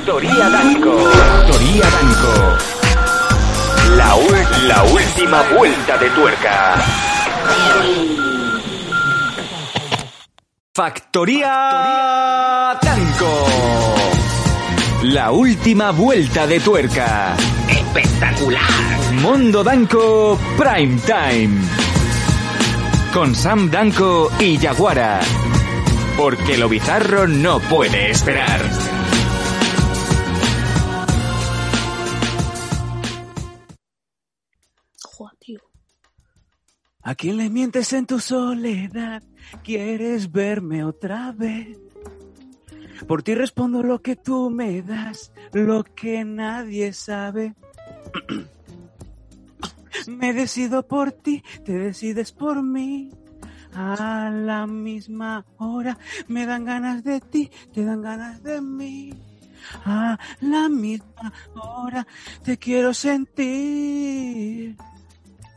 Factoría Danco. Factoría Danco. La, la última vuelta de tuerca. Factoría Danco. La última vuelta de tuerca. Espectacular. Mundo Danco Prime Time. Con Sam Danco y Yaguara. Porque lo bizarro no puede esperar. ¿A quién le mientes en tu soledad? ¿Quieres verme otra vez? Por ti respondo lo que tú me das, lo que nadie sabe. me decido por ti, te decides por mí. A la misma hora me dan ganas de ti, te dan ganas de mí. A la misma hora te quiero sentir.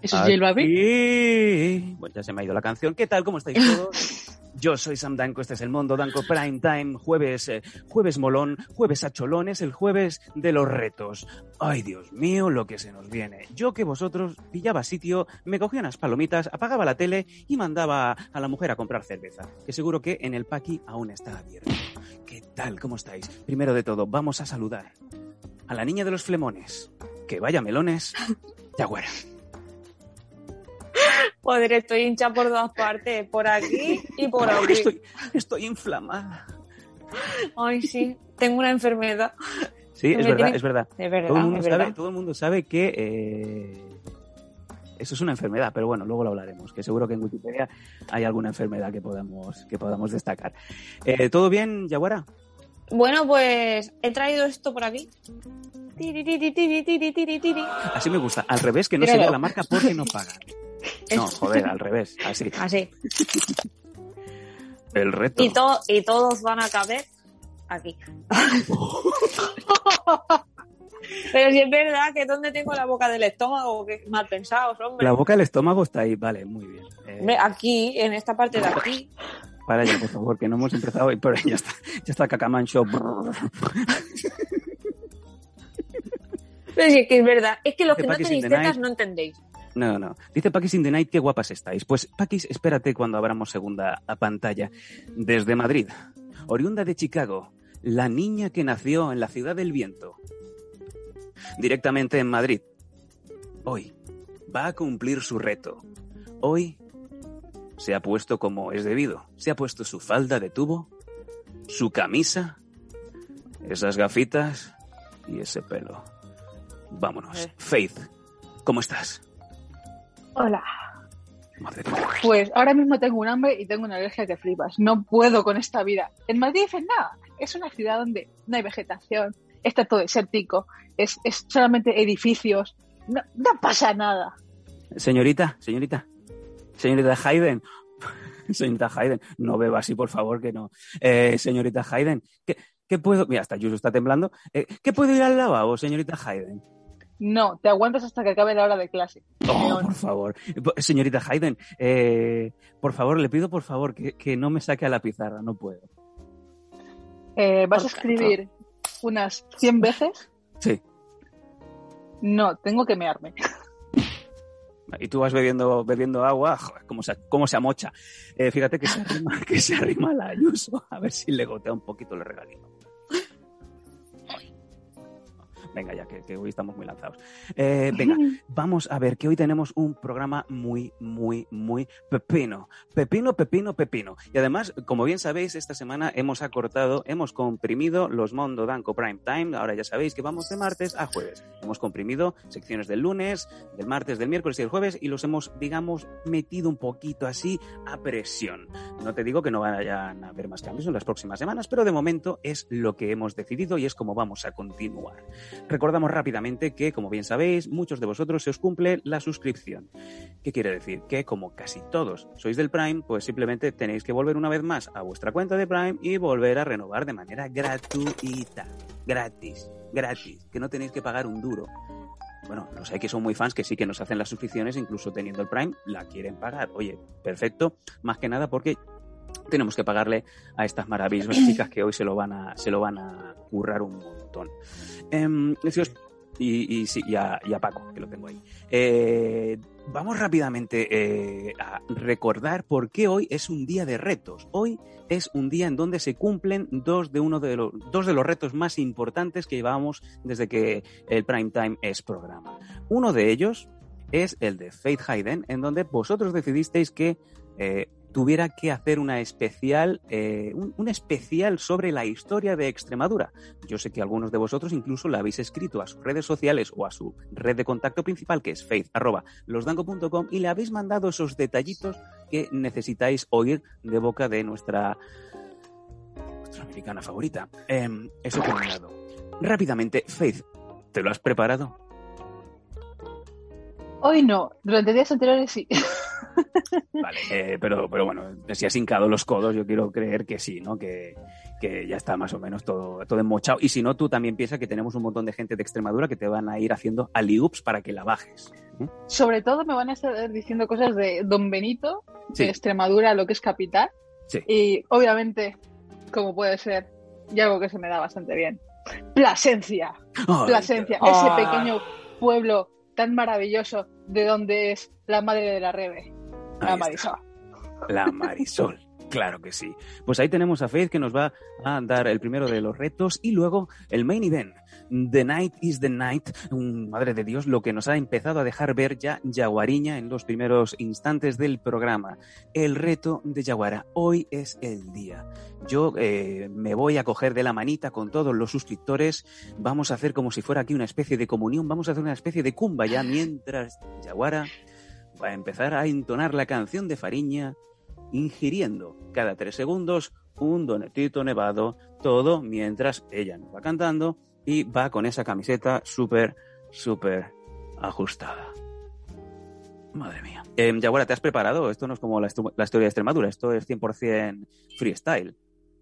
¿Eso es J Balvin? Bueno, ya se me ha ido la canción. ¿Qué tal? ¿Cómo estáis todos? Yo soy Sam Danco, este es el Mundo Danco Prime Time, jueves, eh, jueves molón, jueves a cholones, el jueves de los retos. Ay, Dios mío, lo que se nos viene. Yo que vosotros pillaba sitio, me cogía unas palomitas, apagaba la tele y mandaba a la mujer a comprar cerveza, que seguro que en el paqui aún está abierto. ¿Qué tal? ¿Cómo estáis? Primero de todo, vamos a saludar a la niña de los flemones. Que vaya melones, Yaguara. Joder, estoy hincha por todas partes, por aquí y por Ay, aquí. Estoy, estoy inflamada. Ay, sí, tengo una enfermedad. Sí, es verdad, tiene- es verdad. De verdad, Todo el mundo es sabe, verdad. todo el mundo sabe que eh, eso es una enfermedad, pero bueno, luego lo hablaremos, que seguro que en Wikipedia hay alguna enfermedad que podamos, que podamos destacar. Eh, ¿Todo bien, Yaguara? Bueno, pues he traído esto por aquí. Así me gusta. Al revés, que no Míralo. se vea la marca porque no pagan. No, joder, al revés. Así. Así. El reto. Y, to- y todos van a caber aquí. Pero si es verdad que donde tengo la boca del estómago, que mal pensados, hombre. La boca del estómago está ahí, vale, muy bien. Eh, Hombre, Aquí, en esta parte de aquí. para ya, por favor, que no hemos empezado hoy, pero ya está, ya está Cacamancho. Pero si es que es verdad. Es que los que no tenéis tetas no entendéis. No, no. Dice Paquis in the Night, qué guapas estáis. Pues Paquis, espérate cuando abramos segunda a pantalla. Desde Madrid, oriunda de Chicago, la niña que nació en la ciudad del viento. Directamente en Madrid. Hoy va a cumplir su reto. Hoy se ha puesto como es debido. Se ha puesto su falda de tubo, su camisa, esas gafitas y ese pelo. Vámonos. Eh. Faith, ¿cómo estás? Hola. Madre. Pues ahora mismo tengo un hambre y tengo una alergia que flipas. No puedo con esta vida. En Madrid dicen nada. Es una ciudad donde no hay vegetación, está todo desértico, es, es solamente edificios. No, no pasa nada. Señorita, señorita, señorita Hayden, señorita Hayden, no beba así, por favor, que no. Eh, señorita Hayden, ¿qué, qué puedo? Mira, hasta Yuso está temblando. Eh, ¿Qué puedo ir al lavabo, señorita Hayden? No, te aguantas hasta que acabe la hora de clase. Oh, por favor. Señorita Hayden, eh, por favor, le pido por favor que, que no me saque a la pizarra, no puedo. Eh, ¿Vas a escribir unas 100 veces? Sí. No, tengo que mearme. Y tú vas bebiendo, bebiendo agua, joder, cómo se, cómo se amocha. Eh, fíjate que se, arrima, que se arrima la Ayuso, a ver si le gotea un poquito el regalito. Venga, ya que, que hoy estamos muy lanzados. Eh, venga, vamos a ver que hoy tenemos un programa muy, muy, muy pepino. Pepino, pepino, pepino. Y además, como bien sabéis, esta semana hemos acortado, hemos comprimido los Mondo Danco Prime Time. Ahora ya sabéis que vamos de martes a jueves. Hemos comprimido secciones del lunes, del martes, del miércoles y del jueves y los hemos, digamos, metido un poquito así a presión. No te digo que no vayan a haber más cambios en las próximas semanas, pero de momento es lo que hemos decidido y es como vamos a continuar. Recordamos rápidamente que, como bien sabéis, muchos de vosotros se os cumple la suscripción. ¿Qué quiere decir? Que como casi todos sois del Prime, pues simplemente tenéis que volver una vez más a vuestra cuenta de Prime y volver a renovar de manera gratuita. Gratis, gratis, que no tenéis que pagar un duro. Bueno, los hay que son muy fans que sí que nos hacen las suscripciones, incluso teniendo el Prime, la quieren pagar. Oye, perfecto, más que nada porque tenemos que pagarle a estas maravillosas chicas que hoy se lo van a, se lo van a currar un montón. Os- y, y sí, y a, y a Paco, que lo tengo ahí. Eh, vamos rápidamente eh, a recordar por qué hoy es un día de retos. Hoy es un día en donde se cumplen dos de, uno de, los, dos de los retos más importantes que llevamos desde que el Prime Time es programa. Uno de ellos es el de Faith Hayden, en donde vosotros decidisteis que eh, tuviera que hacer una especial, eh, un, especial sobre la historia de Extremadura. Yo sé que algunos de vosotros incluso la habéis escrito a sus redes sociales o a su red de contacto principal, que es faith.losdanco.com, y le habéis mandado esos detallitos que necesitáis oír de boca de nuestra, nuestra americana favorita. Em, eso por un lado. Rápidamente, Faith, ¿te lo has preparado? Hoy no, durante días anteriores sí. Vale, eh, pero, pero bueno, si has hincado los codos, yo quiero creer que sí, ¿no? Que, que ya está más o menos todo, todo enmochado. Y si no, tú también piensas que tenemos un montón de gente de Extremadura que te van a ir haciendo aliups para que la bajes. ¿eh? Sobre todo me van a estar diciendo cosas de Don Benito, Sí. de Extremadura, lo que es capital. Sí. Y obviamente, como puede ser, y algo que se me da bastante bien. Plasencia. Plasencia, ese pequeño pueblo tan maravilloso de donde es la madre de la Rebe, ahí la está. Marisol. La Marisol. Claro que sí. Pues ahí tenemos a Faith que nos va a dar el primero de los retos y luego el main event. The Night is the Night. Madre de Dios, lo que nos ha empezado a dejar ver ya Yaguariña en los primeros instantes del programa. El reto de Yaguara. Hoy es el día. Yo eh, me voy a coger de la manita con todos los suscriptores. Vamos a hacer como si fuera aquí una especie de comunión. Vamos a hacer una especie de cumba ya mientras Yaguara va a empezar a entonar la canción de Fariña ingiriendo cada tres segundos un donetito nevado, todo mientras ella nos va cantando y va con esa camiseta súper, súper ajustada. Madre mía. Eh, Yaguara, ¿te has preparado? Esto no es como la, la historia de Extremadura, esto es 100% freestyle.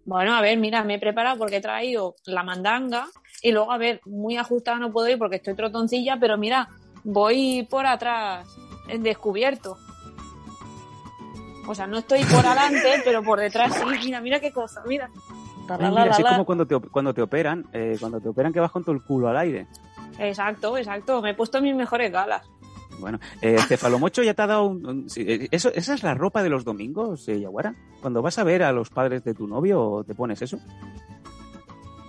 Bueno, a ver, mira, me he preparado porque he traído la mandanga y luego, a ver, muy ajustada no puedo ir porque estoy trotoncilla, pero mira, voy por atrás, descubierto. O sea, no estoy por adelante, pero por detrás sí. Mira, mira qué cosa, mira. La, la, Ay, la, mira, la, así la. como cuando te, cuando te operan, eh, cuando te operan que vas con todo el culo al aire. Exacto, exacto. Me he puesto mis mejores galas. Bueno, eh, Cefalomocho ya te ha dado un... un- sí, eh, eso, ¿Esa es la ropa de los domingos, eh, Yaguara? Cuando vas a ver a los padres de tu novio, ¿te pones eso?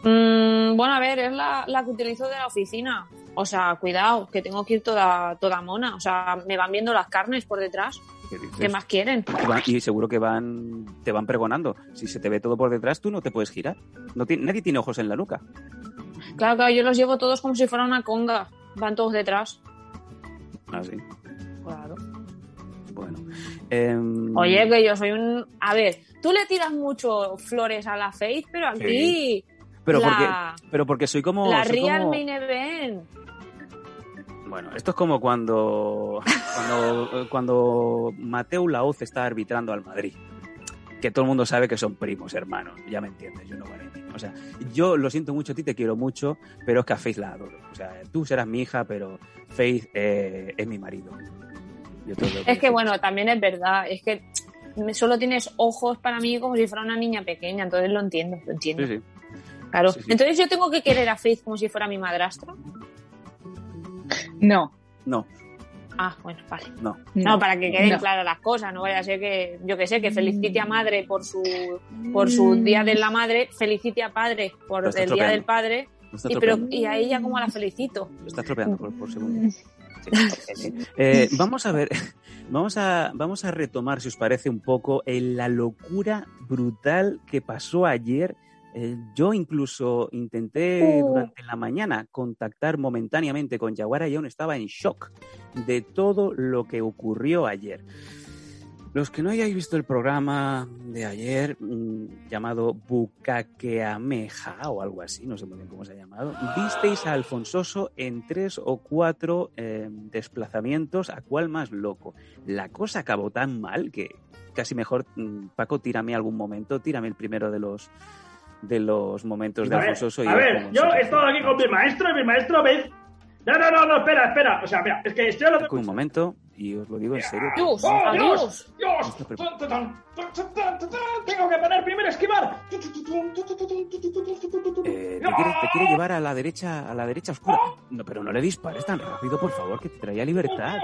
Mm, bueno, a ver, es la, la que utilizo de la oficina. O sea, cuidado, que tengo que ir toda, toda mona. O sea, me van viendo las carnes por detrás. ¿Qué dices? ¿Qué más quieren? Y van- y seguro que van te van pregonando. Si se te ve todo por detrás, tú no te puedes girar. No ti- nadie tiene ojos en la nuca. Claro, claro, yo los llevo todos como si fuera una conga. Van todos detrás. Así. Claro. Bueno. Em, Oye, que yo soy un... A ver, tú le tiras mucho flores a la Faith, pero aquí pero la, porque pero porque soy como la soy Real como- Main Event. Bueno, esto es como cuando cuando cuando Mateu Laoz está arbitrando al Madrid. Que todo el mundo sabe que son primos, hermanos. Ya me entiendes, yo no vale. O sea, yo lo siento mucho a ti, te quiero mucho, pero es que a Faith la adoro. O sea, tú serás mi hija, pero Faith eh, es mi marido. Yo te Es que bueno, también es verdad, es que solo tienes ojos para mí como si fuera una niña pequeña, entonces lo entiendo, lo entiendo. Sí, sí. Claro. Sí. Entonces yo tengo que querer a Faith como si fuera mi madrastra. No, No, Ah, bueno, vale. no. No, para que queden no. claras las cosas, no vaya a ser que, yo que sé, que felicite a madre por su por su día de la madre, felicite a padre por el día del padre, y, pero, y a ella como la felicito. Lo estás tropeando por, por segundo. Sí. Eh, vamos a ver, vamos a, vamos a retomar, si os parece, un poco en la locura brutal que pasó ayer. Eh, yo incluso intenté Uh. durante la mañana contactar momentáneamente con Yaguara y aún estaba en shock de todo lo que ocurrió ayer. Los que no hayáis visto el programa de ayer, mm, llamado Bucaqueameja o algo así, no sé muy bien cómo se ha llamado, visteis a Alfonsoso en tres o cuatro eh, desplazamientos, a cuál más loco. La cosa acabó tan mal que casi mejor, mm, Paco, tírame algún momento, tírame el primero de los de los momentos de A ver, Alfonsoso. y a ver, yo he estado aquí con mi maestro y mi maestro, ¿veis? No, no, no, no, espera, espera. O sea, mira, es que estoy hablando. Un momento, y os lo digo en serio. Dios, ¡Oh, adiós. Dios! ¡Dios! Tengo que poner primero esquivar. Eh, te, quiere, te quiere llevar a la derecha, a la derecha oscura. No, pero no le dispares tan rápido, por favor, que te traía libertad.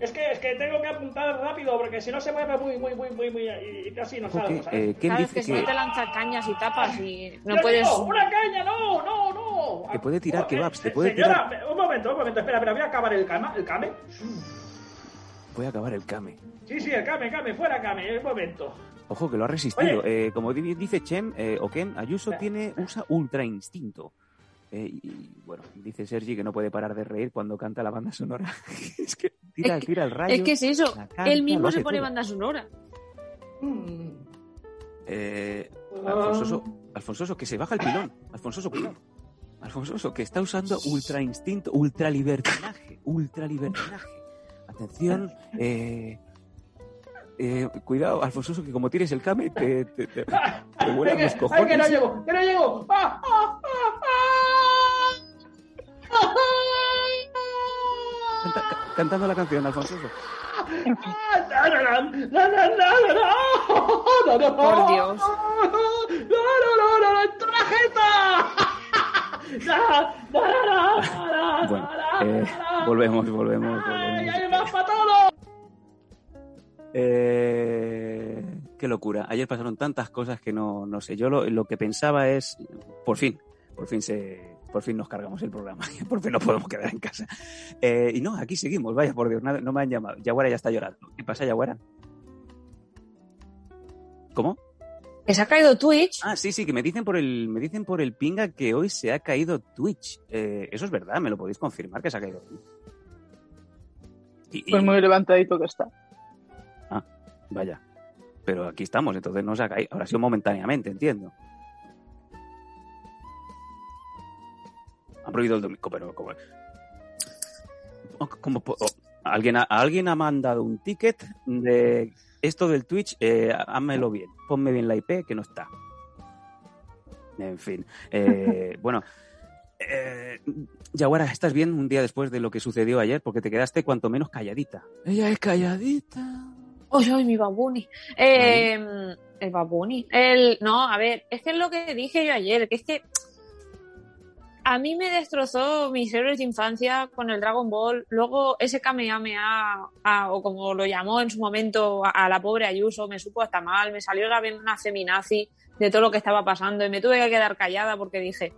Es que, es que tengo que apuntar rápido porque si no se mueve muy, muy, muy, muy, muy y casi no salgo, que, ¿sabes? eh, ¿Quién Sabes dice que si no que, te lanza cañas y tapas y no Yo puedes... digo, ¡Una caña! ¡No, no, no! Te puede tirar kebabs, te eh, puede señora, Un momento, un momento, espera, espera, voy a acabar el cama, el came. Voy a acabar el Kame. Sí, sí, el came, came, fuera came, un momento. Ojo, que lo ha resistido. Eh, como di- dice Chem, eh, o Ken, Ayuso tiene, usa ultra instinto. Eh, y, y, bueno, dice Sergi que no puede parar de reír cuando canta la banda sonora. es que tira, Es que- tira el rayo. Es que es eso, canta, él mismo se pone todo. banda sonora. Mm. Eh. Alfonsoso, Alfonsoso, que se baja el pilón. Alfonsoso, cuidado. Alfonsoso, que está usando ultra instinto, ultra libertinaje, ultra libertinaje. Atención, eh, eh, cuidado, Alfonsoso, que como tires el came, te, te, te, te vuelan Ay, los que- cojones. ay, que no llego, que no llego. ¡Ah, ah, ah, Canta- ca- cantando la canción, Alfonsoso. Por Dios. Bueno, eh, volvemos, volvemos, ¡Ay, volvemos. hay más para todo! Eh, qué locura. Ayer pasaron tantas cosas que no, no sé. Yo lo, lo que pensaba es, por fin, por fin se, por fin nos cargamos el programa. Por fin nos podemos quedar en casa. Eh, y no, aquí seguimos. Vaya por Dios, nada- no me han llamado. Yaguara ya está llorando. ¿Qué pasa, Yaguara? ¿Cómo? Que se ha caído Twitch. Ah, sí, sí, que me dicen por el, me dicen por el pinga que hoy se ha caído Twitch. Eh, eso es verdad, me lo podéis confirmar que se ha caído Twitch. Y- y- Pues muy levantadito que está. Vaya. Pero aquí estamos, entonces no se ha caído. Habrá sido momentáneamente, entiendo. Prohibido el domingo, pero como. o- como po- o- alguien, ha, alguien ha mandado un ticket de esto del Twitch, eh, házmelo bien. Ponme bien la IP que no está. En fin. eh, bueno. Eh, Yaguara, ¿estás bien un día después de lo que sucedió ayer? Porque te quedaste cuanto menos calladita. Ella es calladita. ¡Ay, ay, mi babuni! Eh, el babuni. El, no, a ver, es que es lo que dije yo ayer, que es que a mí me destrozó mis héroes de infancia con el Dragon Ball. Luego ese Kamehameha, a- o como lo llamó en su momento a, a la pobre Ayuso, me supo hasta mal, me salió la vena feminazi de todo lo que estaba pasando y me tuve que quedar callada porque dije,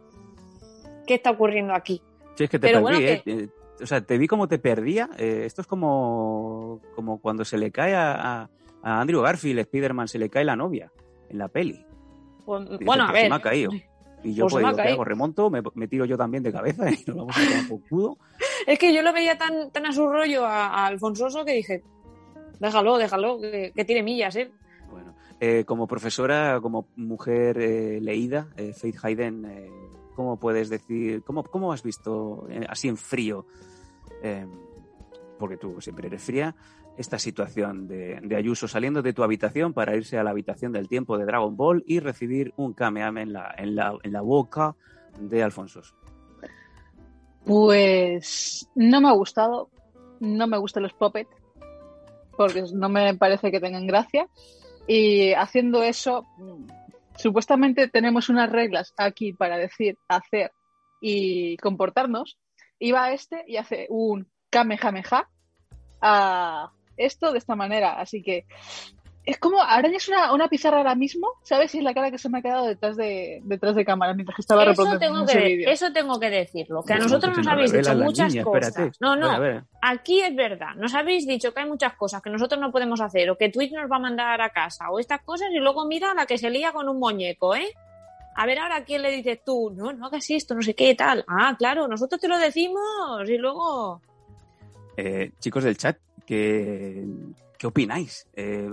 ¿qué está ocurriendo aquí? Sí, es que te Pero perdí, bueno, ¿eh? Eh, O sea, te vi como te perdía. Eh, esto es como, como cuando se le cae a, Andrew Garfield, Spider-Man, se le cae la novia en la peli. Pues, bueno, a "Pues se ver. me ha caído. Y yo, Pues pues, digo, ¿qué hago? Remonto, me, me tiro yo también de cabeza y nos vamos a culo. Es que yo lo veía tan, tan a su rollo a, a Alfonsoso que dije, déjalo, déjalo, que, que tiene millas, ¿eh? Bueno, eh, como profesora, como mujer eh, leída, eh, Faith Hayden, ¿cómo puedes decir, cómo, cómo has visto así en frío, porque tú siempre eres fría, esta situación de, Ayuso saliendo de tu habitación para irse a la habitación del tiempo de Dragon Ball y recibir un Kamehameha en la, en la, en la boca de Alfonso? Pues no me ha gustado. No me gustan los puppets. Porque no me parece que tengan gracia. Y haciendo eso, supuestamente tenemos unas reglas aquí para decir, hacer y comportarnos. Y va este y hace un kamehameha a esto de esta manera. Así que es como arañas una, una pizarra ahora mismo, ¿sabes? Y es la cara que se me ha quedado detrás de, detrás de cámara mientras que estaba Eso reproduciendo tengo, ese que, vídeo. eso tengo que decirlo, que a nosotros nos habéis dicho muchas niña, cosas. espérate. No, no, A ver, a ver. aquí es verdad, nos habéis dicho que hay muchas cosas que nosotros no podemos hacer o que Twitch nos va a mandar a casa o estas cosas y luego mira la que se lía con un muñeco, ¿eh? A ver ahora a quién le dices tú, no, no hagas esto, no sé qué, tal. Ah, claro, nosotros te lo decimos y luego... Eh, chicos del chat, ¿qué, qué opináis? Eh,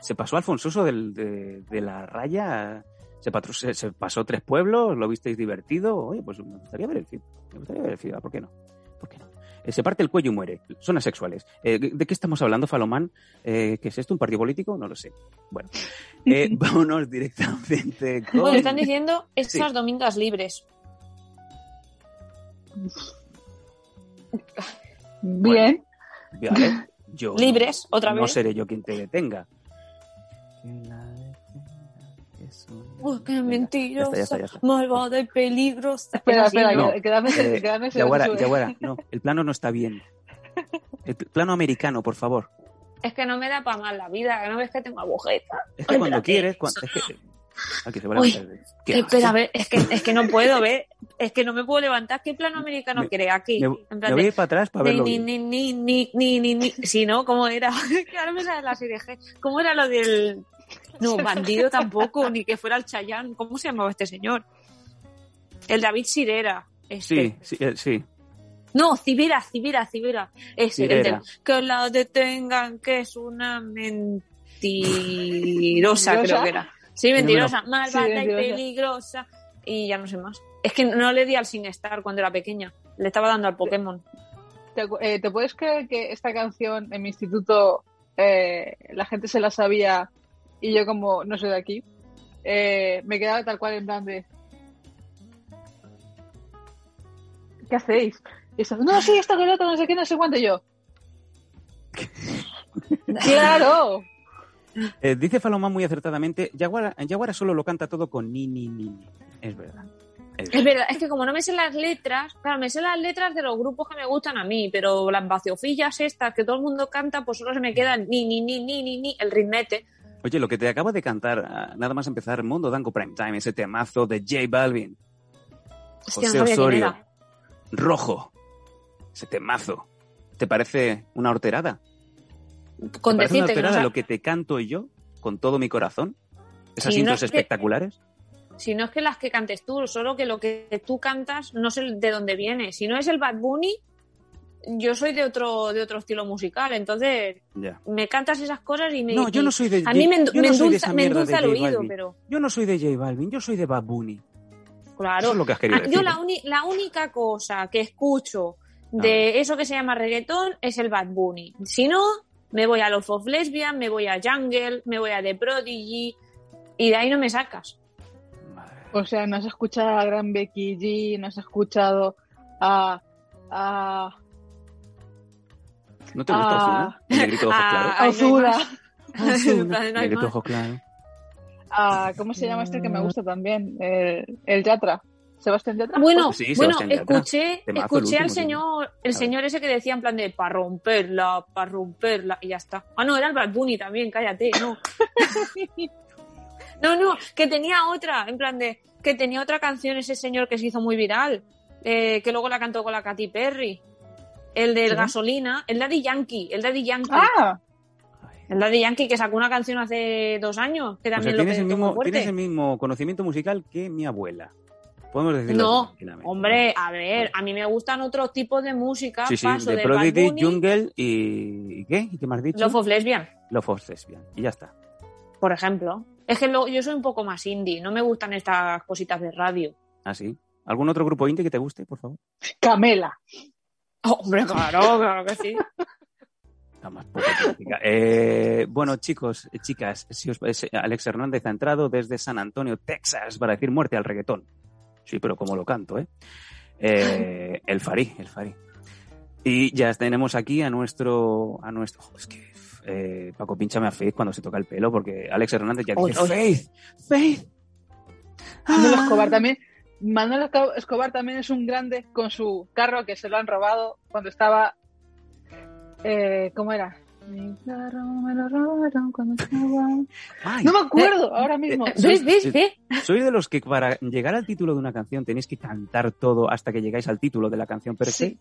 ¿Se pasó Alfonsoso del- de, de la raya? ¿Se, patro- se, se pasó tres pueblos? ¿Lo visteis divertido? Oye, pues me gustaría ver el feed. Me gustaría ver el feed. ¿Por qué no? ¿Por qué no? Eh, se parte el cuello y muere. Son asexuales. Eh, ¿De qué estamos hablando, Falomán? Eh, ¿Qué es esto? ¿Un partido político? No lo sé. Bueno, eh, vámonos directamente con... Bueno, están diciendo estas Sí. domingas libres. Bien. Vale, yo no- Libres, otra no vez. seré yo quien te detenga. Que la detenga, que soy- Uy, qué mentirosa, Ya está, ya está, ya está. malvada y peligrosa. Espera, espera, ¿no? no. ese- Eh, Yaguara. Yaguara, no, el plano no está bien. El pl- plano americano, por favor. Es que no me da para más la vida, no ves que tengo agujeta. Es que Ay, cuando quieres, cuando, es que, Aquí se va a Uy, levantar. ¿Qué Espera, a haces? ver, es que, es que no puedo ver, es que no me puedo levantar. ¿Qué plano americano Me- quiere aquí? Me, En me plan voy a de- ir para atrás para verlo ni, ni, ni, ni, ni, ni, ni. Si no, ¿cómo era? Que ahora me sale la serie G. ¿Cómo era lo del. No, bandido tampoco, ni que fuera el Chayán. ¿Cómo se llamaba este señor? El David Sirera. Este. Sí, sí, eh, sí. No, Cibera, Cibera, Cibera. Ese, el del que la detengan, que es una ¿Mentirosa? creo que era. Sí, mentirosa, malvada Sí, y peligrosa. Y ya no sé más. Es que no le di al Sin Star cuando era pequeña. Le estaba dando al Pokémon. ¿Te, eh, ¿te puedes creer que esta canción en mi instituto eh, la gente se la sabía y yo como no soy de aquí? eh, me quedaba tal cual en plan de... ¿Qué hacéis? Y eso, no, sí, esto lo otro, no sé qué, no sé cuánto y yo. ¡Claro! Eh, dice Falomán muy acertadamente, Yaguara, Yaguara solo lo canta todo con ni, ni, ni, ni. Es verdad. Es Es verdad. es que como no me sé las letras, claro, me sé las letras de los grupos que me gustan a mí, pero las vaciofillas estas que todo el mundo canta, pues solo se me quedan ni, ni, ni, ni, ni, ni, el ritmete. Oye, lo que te acabo de cantar, ah, nada más empezar Mundo Danco Prime Time, ese temazo de J Balvin, Hostia, José no Osorio. Rojo, ese temazo. ¿Te parece una horterada? Con ¿Te una decirte que no horterada sa- lo que te canto yo con todo mi corazón? Esas Sí, no intros es que- espectaculares. Si no es que las que cantes tú, solo que lo que tú cantas no sé de dónde viene. Si no es el Bad Bunny, yo soy de otro, de otro estilo musical. Entonces, Ya. me cantas esas cosas y me. No, yo no soy de A mí me, no endulza, me el oído, Balvin. pero. Yo no soy de J Balvin, yo soy de Bad Bunny. Claro. Eso es lo que has querido Ah, decir. Yo la, uni- la única cosa que escucho de eso que se llama reggaetón es el Bad Bunny. Si no, me voy a Love of Lesbian, me voy a Jungle, me voy a The Prodigy y de ahí no me sacas. O sea, no has escuchado a Gran Becky G, no has escuchado a... a... ¿No te gusta Ah. Ozuna? El negrito ojos claros. Ozuna, negrito ojos claros. a... ¿Cómo se llama este que me gusta también? El, el Yatra. ¿Sebastián Yatra? Bueno, Sí, bueno, Sebastián escuché, Temazo, escuché al señor, el señor ese que decía en plan de para romperla, para romperla y ya está. Ah, no, era el Bad Bunny también, cállate, no. no, no, que tenía otra, en plan de que tenía otra canción ese señor que se hizo muy viral, eh, que luego la cantó con la Katy Perry. El del ¿Sí? gasolina, el Daddy Yankee, el Daddy Yankee. Ah. El Daddy Yankee que sacó una canción hace dos años, que O sea, también lo tienes, el mismo, tienes el mismo conocimiento musical que mi abuela. Podemos decirlo No, hombre, a ver, a mí me gustan otros tipos de música. Sí, sí, paso de Prodigy, Bunny, Jungle y... ¿y qué? ¿Y qué has dicho? Love of Lesbian, Love of Lesbian. Y ya está. por ejemplo. Es que lo- yo soy un poco más indie, no me gustan estas cositas de radio. ¿Ah, sí? ¿Algún otro grupo indie que te guste, por favor? Camela. Oh, hombre, claro, claro que sí. Más. Eh, bueno, chicos, chicas, si os, es- Alex Hernández ha entrado desde San Antonio, Texas, para decir muerte al reggaetón. Sí, pero como lo canto, ¿eh? Eh, el Farí, el Farí. Y ya tenemos aquí a nuestro... A nuestro es que eh, Paco, pínchame a Faith cuando se toca el pelo, porque Alex Hernández ya dice, oy. Faith, Faith. Manuel Ah. Escobar también. Manuel Esco- Escobar también es un grande con su carro que se lo han robado cuando estaba. Eh, ¿Cómo era? Mi carro me lo robaron cuando estaba. Ay, No me acuerdo ahora mismo. eh, ¿Ves, ves, ves? Sois de los que para llegar al título de una canción tenéis que cantar todo hasta que llegáis al título de la canción per se. Sí.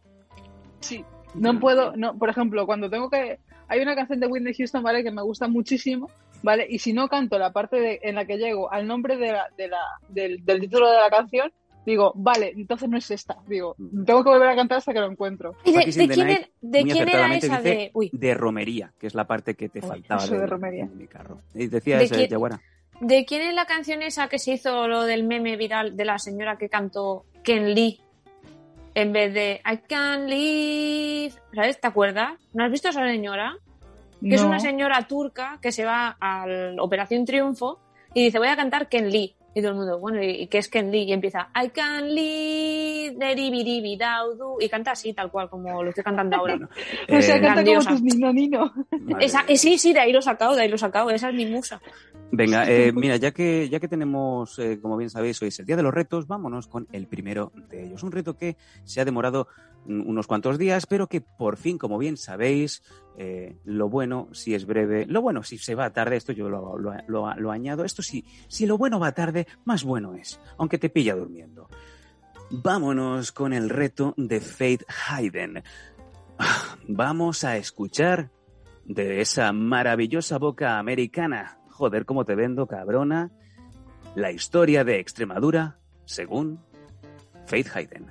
Sí. No puedo, no, por ejemplo, cuando tengo que. Hay una canción de Whitney Houston, ¿vale? Que me gusta muchísimo, ¿vale? Y si no canto la parte de- en la que llego al nombre de la, de la, del, del título de la canción, digo, vale, entonces no es esta. Digo, tengo que volver a cantar hasta que lo encuentro. ¿Y de, de quién, Night, era, de quién era esa dice de...? Uy, de romería, que es la parte que te Uy, faltaba de romería. de mi carro. Y decía ¿De ese, quién? Yaguara. ¿de quién es la canción esa que se hizo lo del meme viral de la señora que cantó Ken Lee? En vez de I can live, ¿sabes? ¿Te acuerdas? ¿No has visto a esa señora? que es una señora turca que se va a la Operación Triunfo y dice, voy a cantar Ken Lee. Y todo el mundo, bueno, ¿y qué es Ken Lee? Y empieza, I can lead deribiribidaudu, y canta así, tal cual, como lo estoy cantando ahora. o sea, Eh, canta como tus Nino Nino. Esa, eh, sí, sí, de ahí lo he sacado, de ahí lo he sacado, esa es mi musa. Venga, eh, mira, ya que, ya que tenemos, eh, como bien sabéis, hoy es el día de los retos, vámonos con el primero de ellos. Un reto que se ha demorado unos cuantos días, pero que por fin, como bien sabéis, eh, lo bueno si es breve, lo bueno si se va tarde, esto yo lo, añado, esto sí, si lo bueno va tarde, más bueno es, aunque te pilla durmiendo. Vámonos con el reto de Faith Hayden. Vamos a escuchar de esa maravillosa boca americana. Joder, cómo te vendo, cabrona. La historia de Extremadura según Faith Hayden.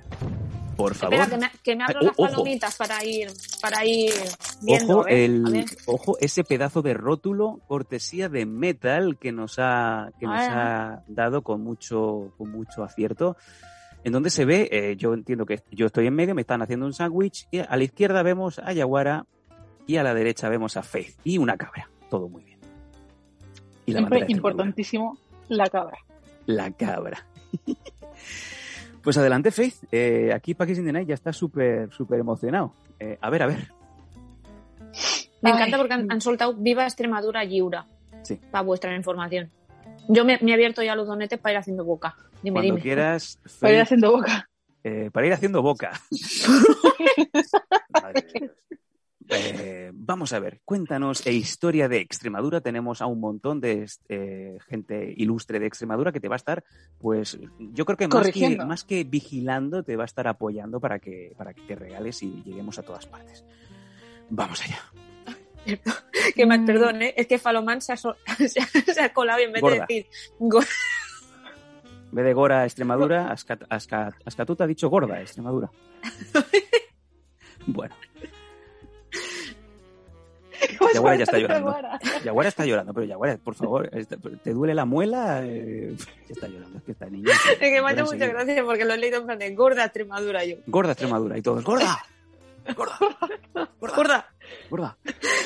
Por favor. Espera, que me, que me abro las ojo. palomitas para ir, para ir viendo. Ojo, ¿eh? A el, ver. ojo, ese pedazo de rótulo, cortesía de Metal, que nos ha, que nos Ah. ha dado con mucho, con mucho acierto. En donde se ve, eh, yo entiendo que yo estoy en medio, me están haciendo un sándwich, y a la izquierda vemos a Yaguara y a la derecha vemos a Faith y una cabra. Todo muy bien. Y la Siempre importantísimo la cabra. La cabra. pues adelante, Faith. Eh, aquí in the Night ya está súper, súper emocionado. Eh, a ver, a ver. Me Ay. encanta porque han, han soltado Viva Extremadura Lliura. Sí. Para vuestra información. Yo me, me he abierto ya los donetes para ir haciendo boca. Dime, Cuando dime. quieras, Para ir haciendo boca. eh, para ir haciendo boca. Madre de Dios. Eh, vamos a ver, cuéntanos e historia de Extremadura. Tenemos a un montón de eh, gente ilustre de Extremadura que te va a estar, pues yo creo que más, que más que vigilando, te va a estar apoyando para que, para que te regales y lleguemos a todas partes. Vamos allá. Que me, Mm. perdón, ¿eh? es que Falomán se ha, so- se ha- colado y en vez Gorda. de decir En vez de Gora Extremadura, Ascat- Ascat- Ascatuta ha dicho gorda Extremadura. bueno, Yaguara ya está llorando. Yaguara. Yaguara está llorando, pero Yaguara, por favor, esta- ¿te duele la muela? Eh, ya está llorando, es que está niña. es que me ha hecho mucha enseguida. gracia porque lo he leído en plan de gorda Extremadura yo. Gorda Extremadura y todos, ¡gorda! ¡Gorda! ¡Gorda! Gorda. ¡Gorda!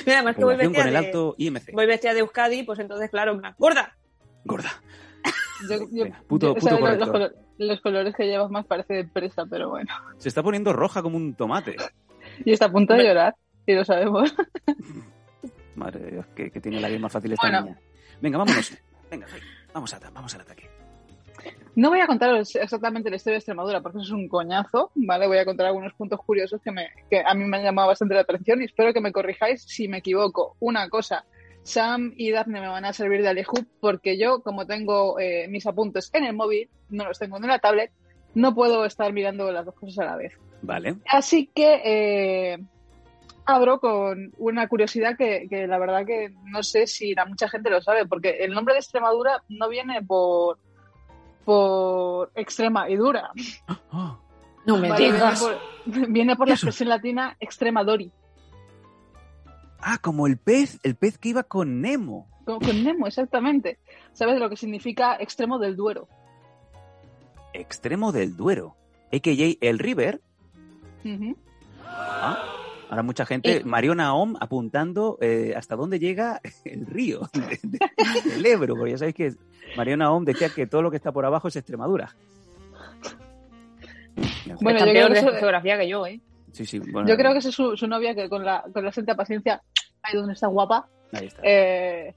Mira, además que voy vestida, con el de, alto IMC. voy vestida de Euskadi, pues entonces, claro, plan, gorda. gorda. Yo- yo- Venga, puto- yo- puto los, colores que llevas más parece de empresa, pero bueno. Se está poniendo roja como un tomate. Y está a punto de llorar, y lo sabemos. Madre de Dios, que, que tiene la vida más fácil esta Bueno. niña. Venga, vámonos. Venga, vamos, a, vamos al ataque. No voy a contaros exactamente la historia de Extremadura porque eso es un coñazo, ¿vale? Voy a contar algunos puntos curiosos que, me, que a mí me han llamado bastante la atención y espero que me corrijáis si me equivoco. Una cosa, Sam y Daphne me van a servir de alejú porque yo, como tengo eh, mis apuntes en el móvil, no los tengo en la tablet, no puedo estar mirando las dos cosas a la vez. Vale. Así que eh, abro con una curiosidad que, que la verdad que no sé si la mucha gente lo sabe, porque el nombre de Extremadura no viene por por extrema y dura. Ah, No me ¿vale? Viene digas. por, viene por la expresión latina extremadori. ah, como el pez, el pez que iba con Nemo. Con, con Nemo, exactamente. ¿Sabes lo que significa extremo del Duero? Extremo del Duero. A.K.A. el River. Ah, ahora mucha gente, Eh. Mariona Om apuntando eh, hasta dónde llega el río de- de- del Ebro, porque ya sabéis que Mariona Om decía que todo lo que está por abajo es Extremadura. Bueno, yo creo peor que de geografía que yo, ¿eh? sí, sí, bueno, Yo creo que esa es su, su novia que con la, con la santa paciencia, ahí donde está guapa, ahí está. eh,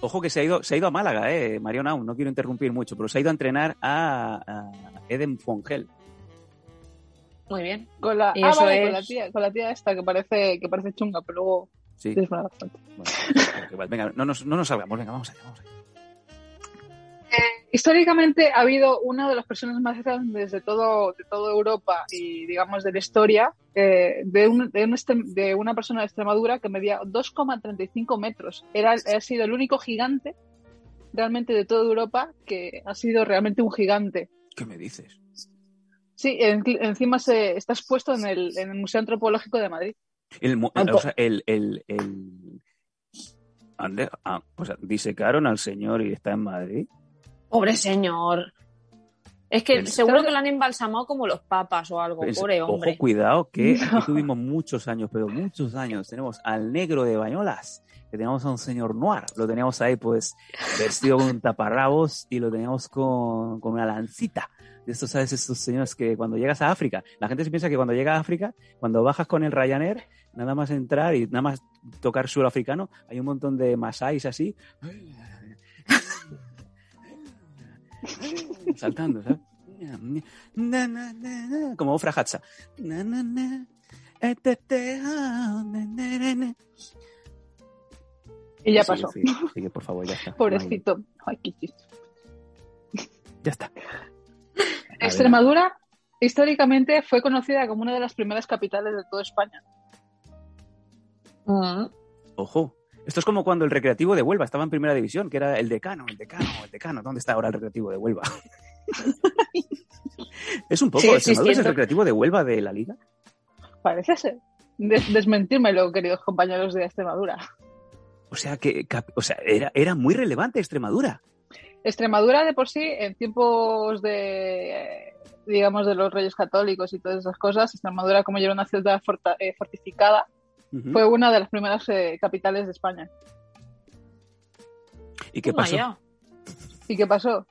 Ojo que se ha ido, se ha ido a Málaga, eh, Mariona Om, no quiero interrumpir mucho, pero se ha ido a entrenar a, a Eden Fongel. Muy bien. con la, Y ah, eso vale, es- con la tía, con la tía esta que parece, que parece chunga, pero luego Sí, es buena bastante. bueno, venga, no nos, no nos salgamos, venga, vamos allá, vamos allá. Históricamente ha habido una de las personas más grandes de todo, de toda Europa y digamos de la historia eh, de, un- de, un extrem- de una persona de Extremadura que medía 2,35 metros. Era, ha sido el único gigante realmente de toda Europa que ha sido realmente un gigante. ¿Qué me dices? Sí, en- encima se, está expuesto en el, en el Museo Antropológico de Madrid. El, o sea, el, el, el... Ande- ah, pues disecaron al señor y está en Madrid. Pobre señor. Es que El- seguro que lo han embalsamado como los papas o algo. Pues, Pobre hombre. Ojo, cuidado, que No. aquí tuvimos muchos años, pero muchos años. Tenemos al negro de Bañolas, que teníamos a un señor noir. Lo teníamos ahí, pues, vestido con un taparrabos y lo teníamos con, con una lancita. Estos, ¿sabes? Estos señores que cuando llegas a África, la gente se piensa que cuando llega a África, cuando bajas con el Ryanair, nada más entrar y nada más tocar suelo africano, hay un montón de masáis así. Saltando, ¿sabes? Como Ofra na. Y ya pasó. sigue, sigue, por favor, ya está. Pobrecito. Ay, qué chiste. Ya está. Extremadura históricamente fue conocida como una de las primeras capitales de toda España. Mm. Ojo. Esto es como cuando el Recreativo de Huelva estaba en primera división, que era el decano, el decano, el decano. ¿Dónde está ahora el Recreativo de Huelva? es un poco, ¿Extremadura es el. Recreativo de Huelva de la liga? Parece ser. Des- desmentírmelo, queridos compañeros de Extremadura. O sea, que o sea, era, era muy relevante Extremadura. Extremadura de por sí, en tiempos de, digamos, de los reyes católicos y todas esas cosas, Extremadura, como ya era una ciudad forta- eh, fortificada, fue una de las primeras eh, capitales de España. ¿Y qué pasó? ¿Y qué pasó?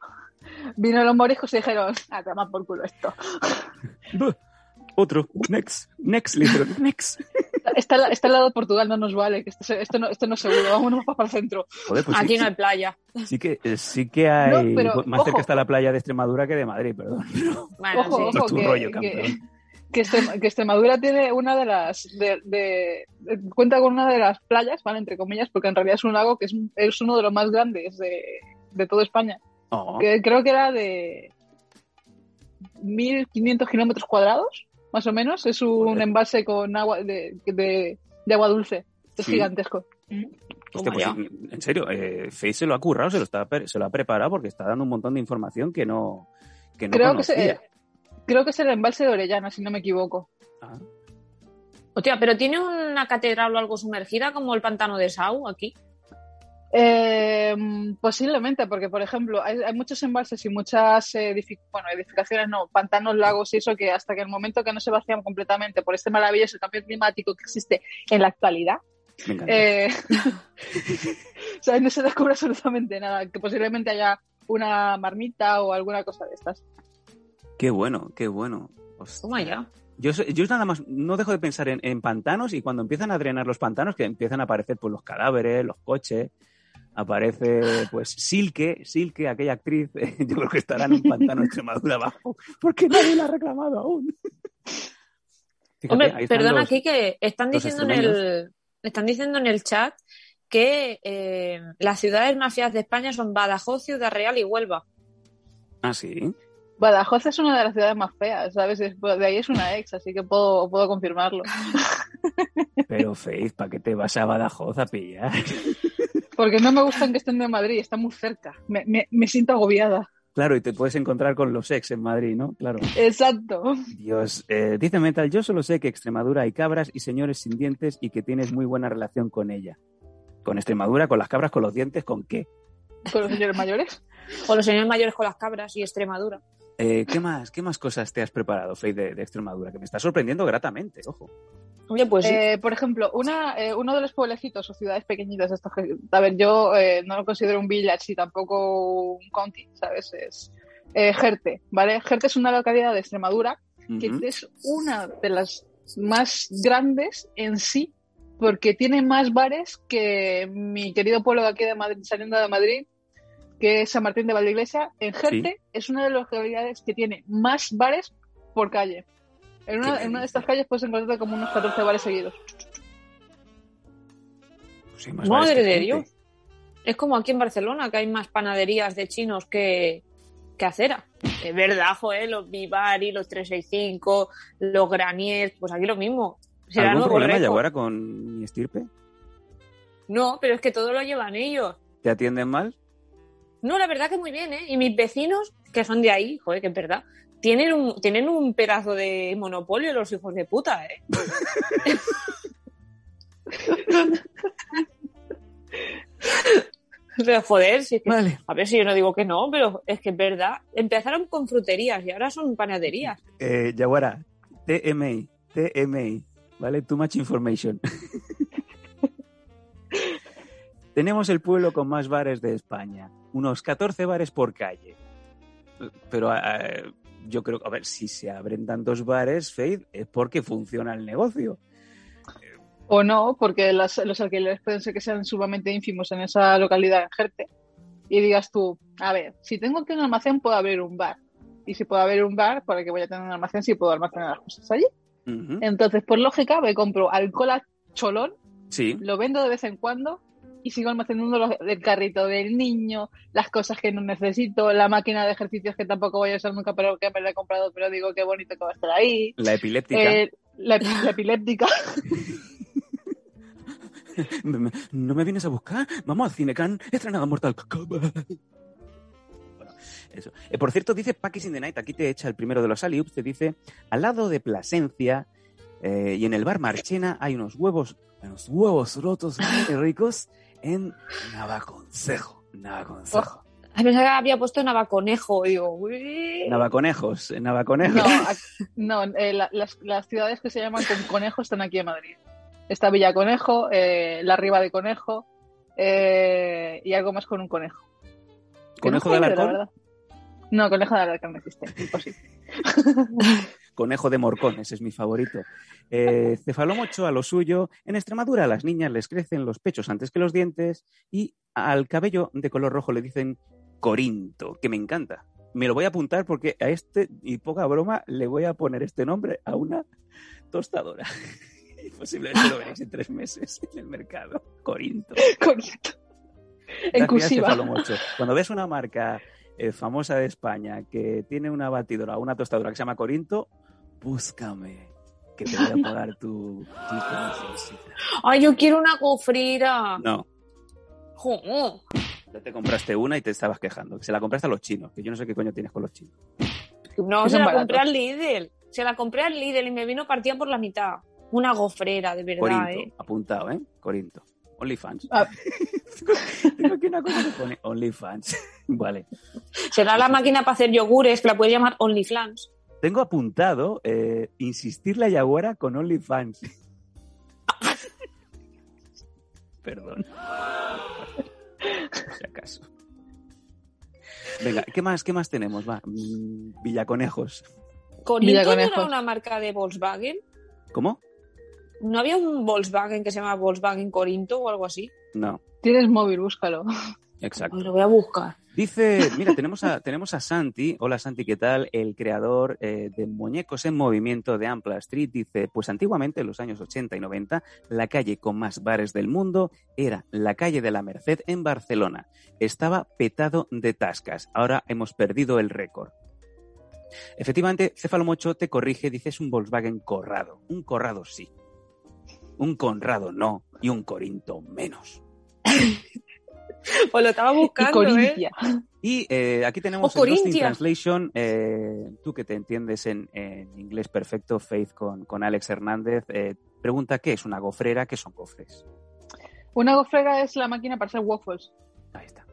Vino los moriscos y dijeron, a tomar por culo esto. Buh. Otro. Next. Next, dijeron, Next. Está, al- está al lado de Portugal, no nos vale, que esto, se- esto, no, esto no es seguro, vámonos para el centro. Joder, pues Aquí sí, no hay playa. sí que, eh, sí que hay... No, pero, más cerca ojo. está la playa de Extremadura que de Madrid, perdón. Bueno, Ojo, sí. No es ojo, tu que, rollo, que- campeón. que Extrem- que Extremadura tiene una de las, de, de- de- cuenta con una de las playas, ¿vale? Entre comillas, porque en realidad es un lago que es, es uno de los más grandes de, de toda España. Oh, que creo que era de 1.500 kilómetros cuadrados, más o menos. Es un Joder. embalse con agua de, de- de agua dulce. Es Sí. gigantesco. hostia, pues, en serio, eh, Face se lo ha currado, se lo, está, pre- se lo ha preparado porque está dando un montón de información que no, que no creo, que se- creo que es el embalse de Orellana, si no me equivoco. Ah, Hostia, pero tiene una catedral o algo sumergida como el pantano de Sau aquí. Eh, posiblemente, porque por ejemplo, hay, hay muchos embalses y muchas bueno, edificaciones, no, pantanos, lagos y eso que hasta que el momento que no se vacían completamente por este maravilloso cambio climático que existe en la actualidad, eh, o sea, no se descubre absolutamente nada, que posiblemente haya una marmita o alguna cosa de estas. Qué bueno, qué bueno. Toma ya. Yo, yo nada más no dejo de pensar en, en pantanos y cuando empiezan a drenar los pantanos, que empiezan a aparecer pues, los cadáveres, los coches, aparece pues Silke, Silke, aquella actriz, yo creo que estará en un pantano Extremadura abajo, porque nadie la ha reclamado aún. Fíjate, Hombre, perdona los- aquí que están diciendo en el están diciendo en el chat que eh, las ciudades más feas de España son Badajoz, Ciudad Real y Huelva. Ah, sí. Badajoz es una de las ciudades más feas, ¿sabes? Es- De ahí es una ex, así que puedo, puedo confirmarlo. Pero Faith, ¿para qué te vas a Badajoz a pillar? Porque no me gustan que estén de Madrid, está muy cerca. Me, me, me siento agobiada. Claro, y te puedes encontrar con los ex en Madrid, ¿no? Claro. Exacto. Dios, eh, dice Metal, yo solo sé que Extremadura hay cabras y señores sin dientes y que tienes muy buena relación con ella. Con Extremadura, con las cabras, con los dientes, ¿con qué? Con los señores mayores. O los señores mayores con las cabras y Extremadura. Eh, ¿qué, más, ¿Qué más cosas te has preparado, Faith, de, de Extremadura? Que me está sorprendiendo gratamente, ojo. Oye, pues sí. Eh, por ejemplo, una, eh, uno de los pueblecitos o ciudades pequeñitas, estos que- a ver, yo eh, no lo considero un village y tampoco un county, ¿sabes? Es eh, Jerte, ¿vale? Jerte es una localidad de Extremadura que Ujú. es una de las más grandes en sí, porque tiene más bares que mi querido pueblo de aquí de Madrid, saliendo de Madrid, que es San Martín de Valdeiglesia. En Jerte es una de las localidades que tiene más bares por calle. En una, ¿Qué me en una de estas calles puedes encontrarte como unos 14 bares seguidos. Pues más Madre bares de. Dios. Es como aquí en Barcelona, que hay más panaderías de chinos que, que acera. Es verdad, joder, los Vivari, los 365, los Graniers, pues aquí lo mismo. Será ¿Algún problema, récord. Yaguara, con mi estirpe? No, pero es que todo lo llevan ellos. ¿Te atienden mal? No, la verdad que muy bien, ¿eh? Y mis vecinos, que son de ahí, joder, que es verdad, tienen un, tienen un pedazo de monopolio los hijos de puta, ¿eh? pero joder, si es que, Vale. a ver si yo no digo que no, pero es que es verdad. Empezaron con fruterías y ahora son panaderías. Eh, Yaguara, TMI, TMI, ¿vale? Too much information. Tenemos el pueblo con más bares de España, unos 14 bares por calle. Pero eh, yo creo, a ver, si se abren tantos bares, Faith, es porque funciona el negocio. O no, porque las- los alquileres pueden ser que sean sumamente ínfimos en esa localidad en Jerte. Y digas tú, a ver, si tengo que un almacén, puedo abrir un bar. Y si puedo abrir un bar, ¿para qué voy a tener un almacén si puedo almacenar las cosas allí? Entonces, por lógica, me compro alcohol a cholón, Sí, lo vendo de vez en cuando y sigo almacenando los- el carrito del niño, las cosas que no necesito, la máquina de ejercicios que tampoco voy a usar nunca, pero que me la he comprado, pero digo qué bonito que va a estar ahí. la epiléptica. Eh, la, la epiléptica. ¿No me vienes a buscar? Vamos al Cinecan, he estrenado Mortal Kombat. Bueno, eso. Eh, por cierto, dice Packers in the Night, aquí te echa el primero de los aliups, te dice, al lado de Plasencia eh, y en el bar Marchena hay unos huevos, unos huevos rotos muy ricos en. Ay, pensaba que había puesto Navaconejo. Digo, uy. Navaconejos, Navaconejos. No, eh, la- las, las ciudades que se llaman con conejo están aquí en Madrid. Está Villa Conejo, eh, la Riva de Conejo eh, y algo más con un conejo. ¿Conejo no la Alarcón? No, conejo de Alarcón no existe, imposible. Conejo de Morcón, ese es mi favorito. Eh, cefalomocho a lo suyo. En Extremadura a las niñas les crecen los pechos antes que los dientes y al cabello de color rojo le dicen Corinto, que me encanta. Me lo voy a apuntar porque a este, y poca broma, le voy a poner este nombre a una tostadora. Y posiblemente lo veréis en tres meses en el mercado. Corinto. Corinto. En cursiva. Cuando ves una marca eh, famosa de España que tiene una batidora o una tostadora que se llama Corinto, búscame, que te voy a pagar tu. Ay, yo quiero una gofrera. No, Jo. ya te compraste una y te estabas quejando. Se la compraste a los chinos, que yo no sé qué coño tienes con los chinos. No, Que se la compré al Lidl. Se la compré al Lidl y me vino partida por la mitad. Una gofrera, de verdad, Corinto, ¿eh? apuntado, ¿eh? Corinto. OnlyFans. Ah. Tengo aquí una cosa que pone OnlyFans. vale. Será la máquina para hacer yogures, que la puedes llamar OnlyFlans. Tengo apuntado eh, insistir la Yaguara con OnlyFans. Perdón. Si acaso. Venga, ¿qué más, qué más tenemos? Va, mm, Villaconejos. ¿Corinto no Villaconejos. era una marca de Volkswagen? ¿Cómo? ¿No había un Volkswagen que se llama Volkswagen Corinto o algo así? No, Tienes móvil, búscalo. Exacto. Pues lo voy a buscar. Dice, mira, tenemos a, tenemos a Santi. Hola Santi, ¿qué tal? El creador eh, de Muñecos en Movimiento de Ampla Street. Dice, pues antiguamente, en los años 80 y 90, la calle con más bares del mundo era la calle de la Merced en Barcelona. Estaba petado de tascas. Ahora hemos perdido el récord. Efectivamente, Cefalomocho te corrige, dice, es un Volkswagen Corrado. Un Corrado sí. Un Conrado no. Y un Corinto menos. Pues lo estaba Y buscando, ¿eh? Corintia. Y eh, aquí tenemos Oh, el Lost in. Translation. eh, tú que te entiendes en, en inglés perfecto, Faith con, con Alex Hernández, eh, pregunta qué es una gofrera, qué son gofres. Una gofrera es la máquina para hacer waffles. Ahí está.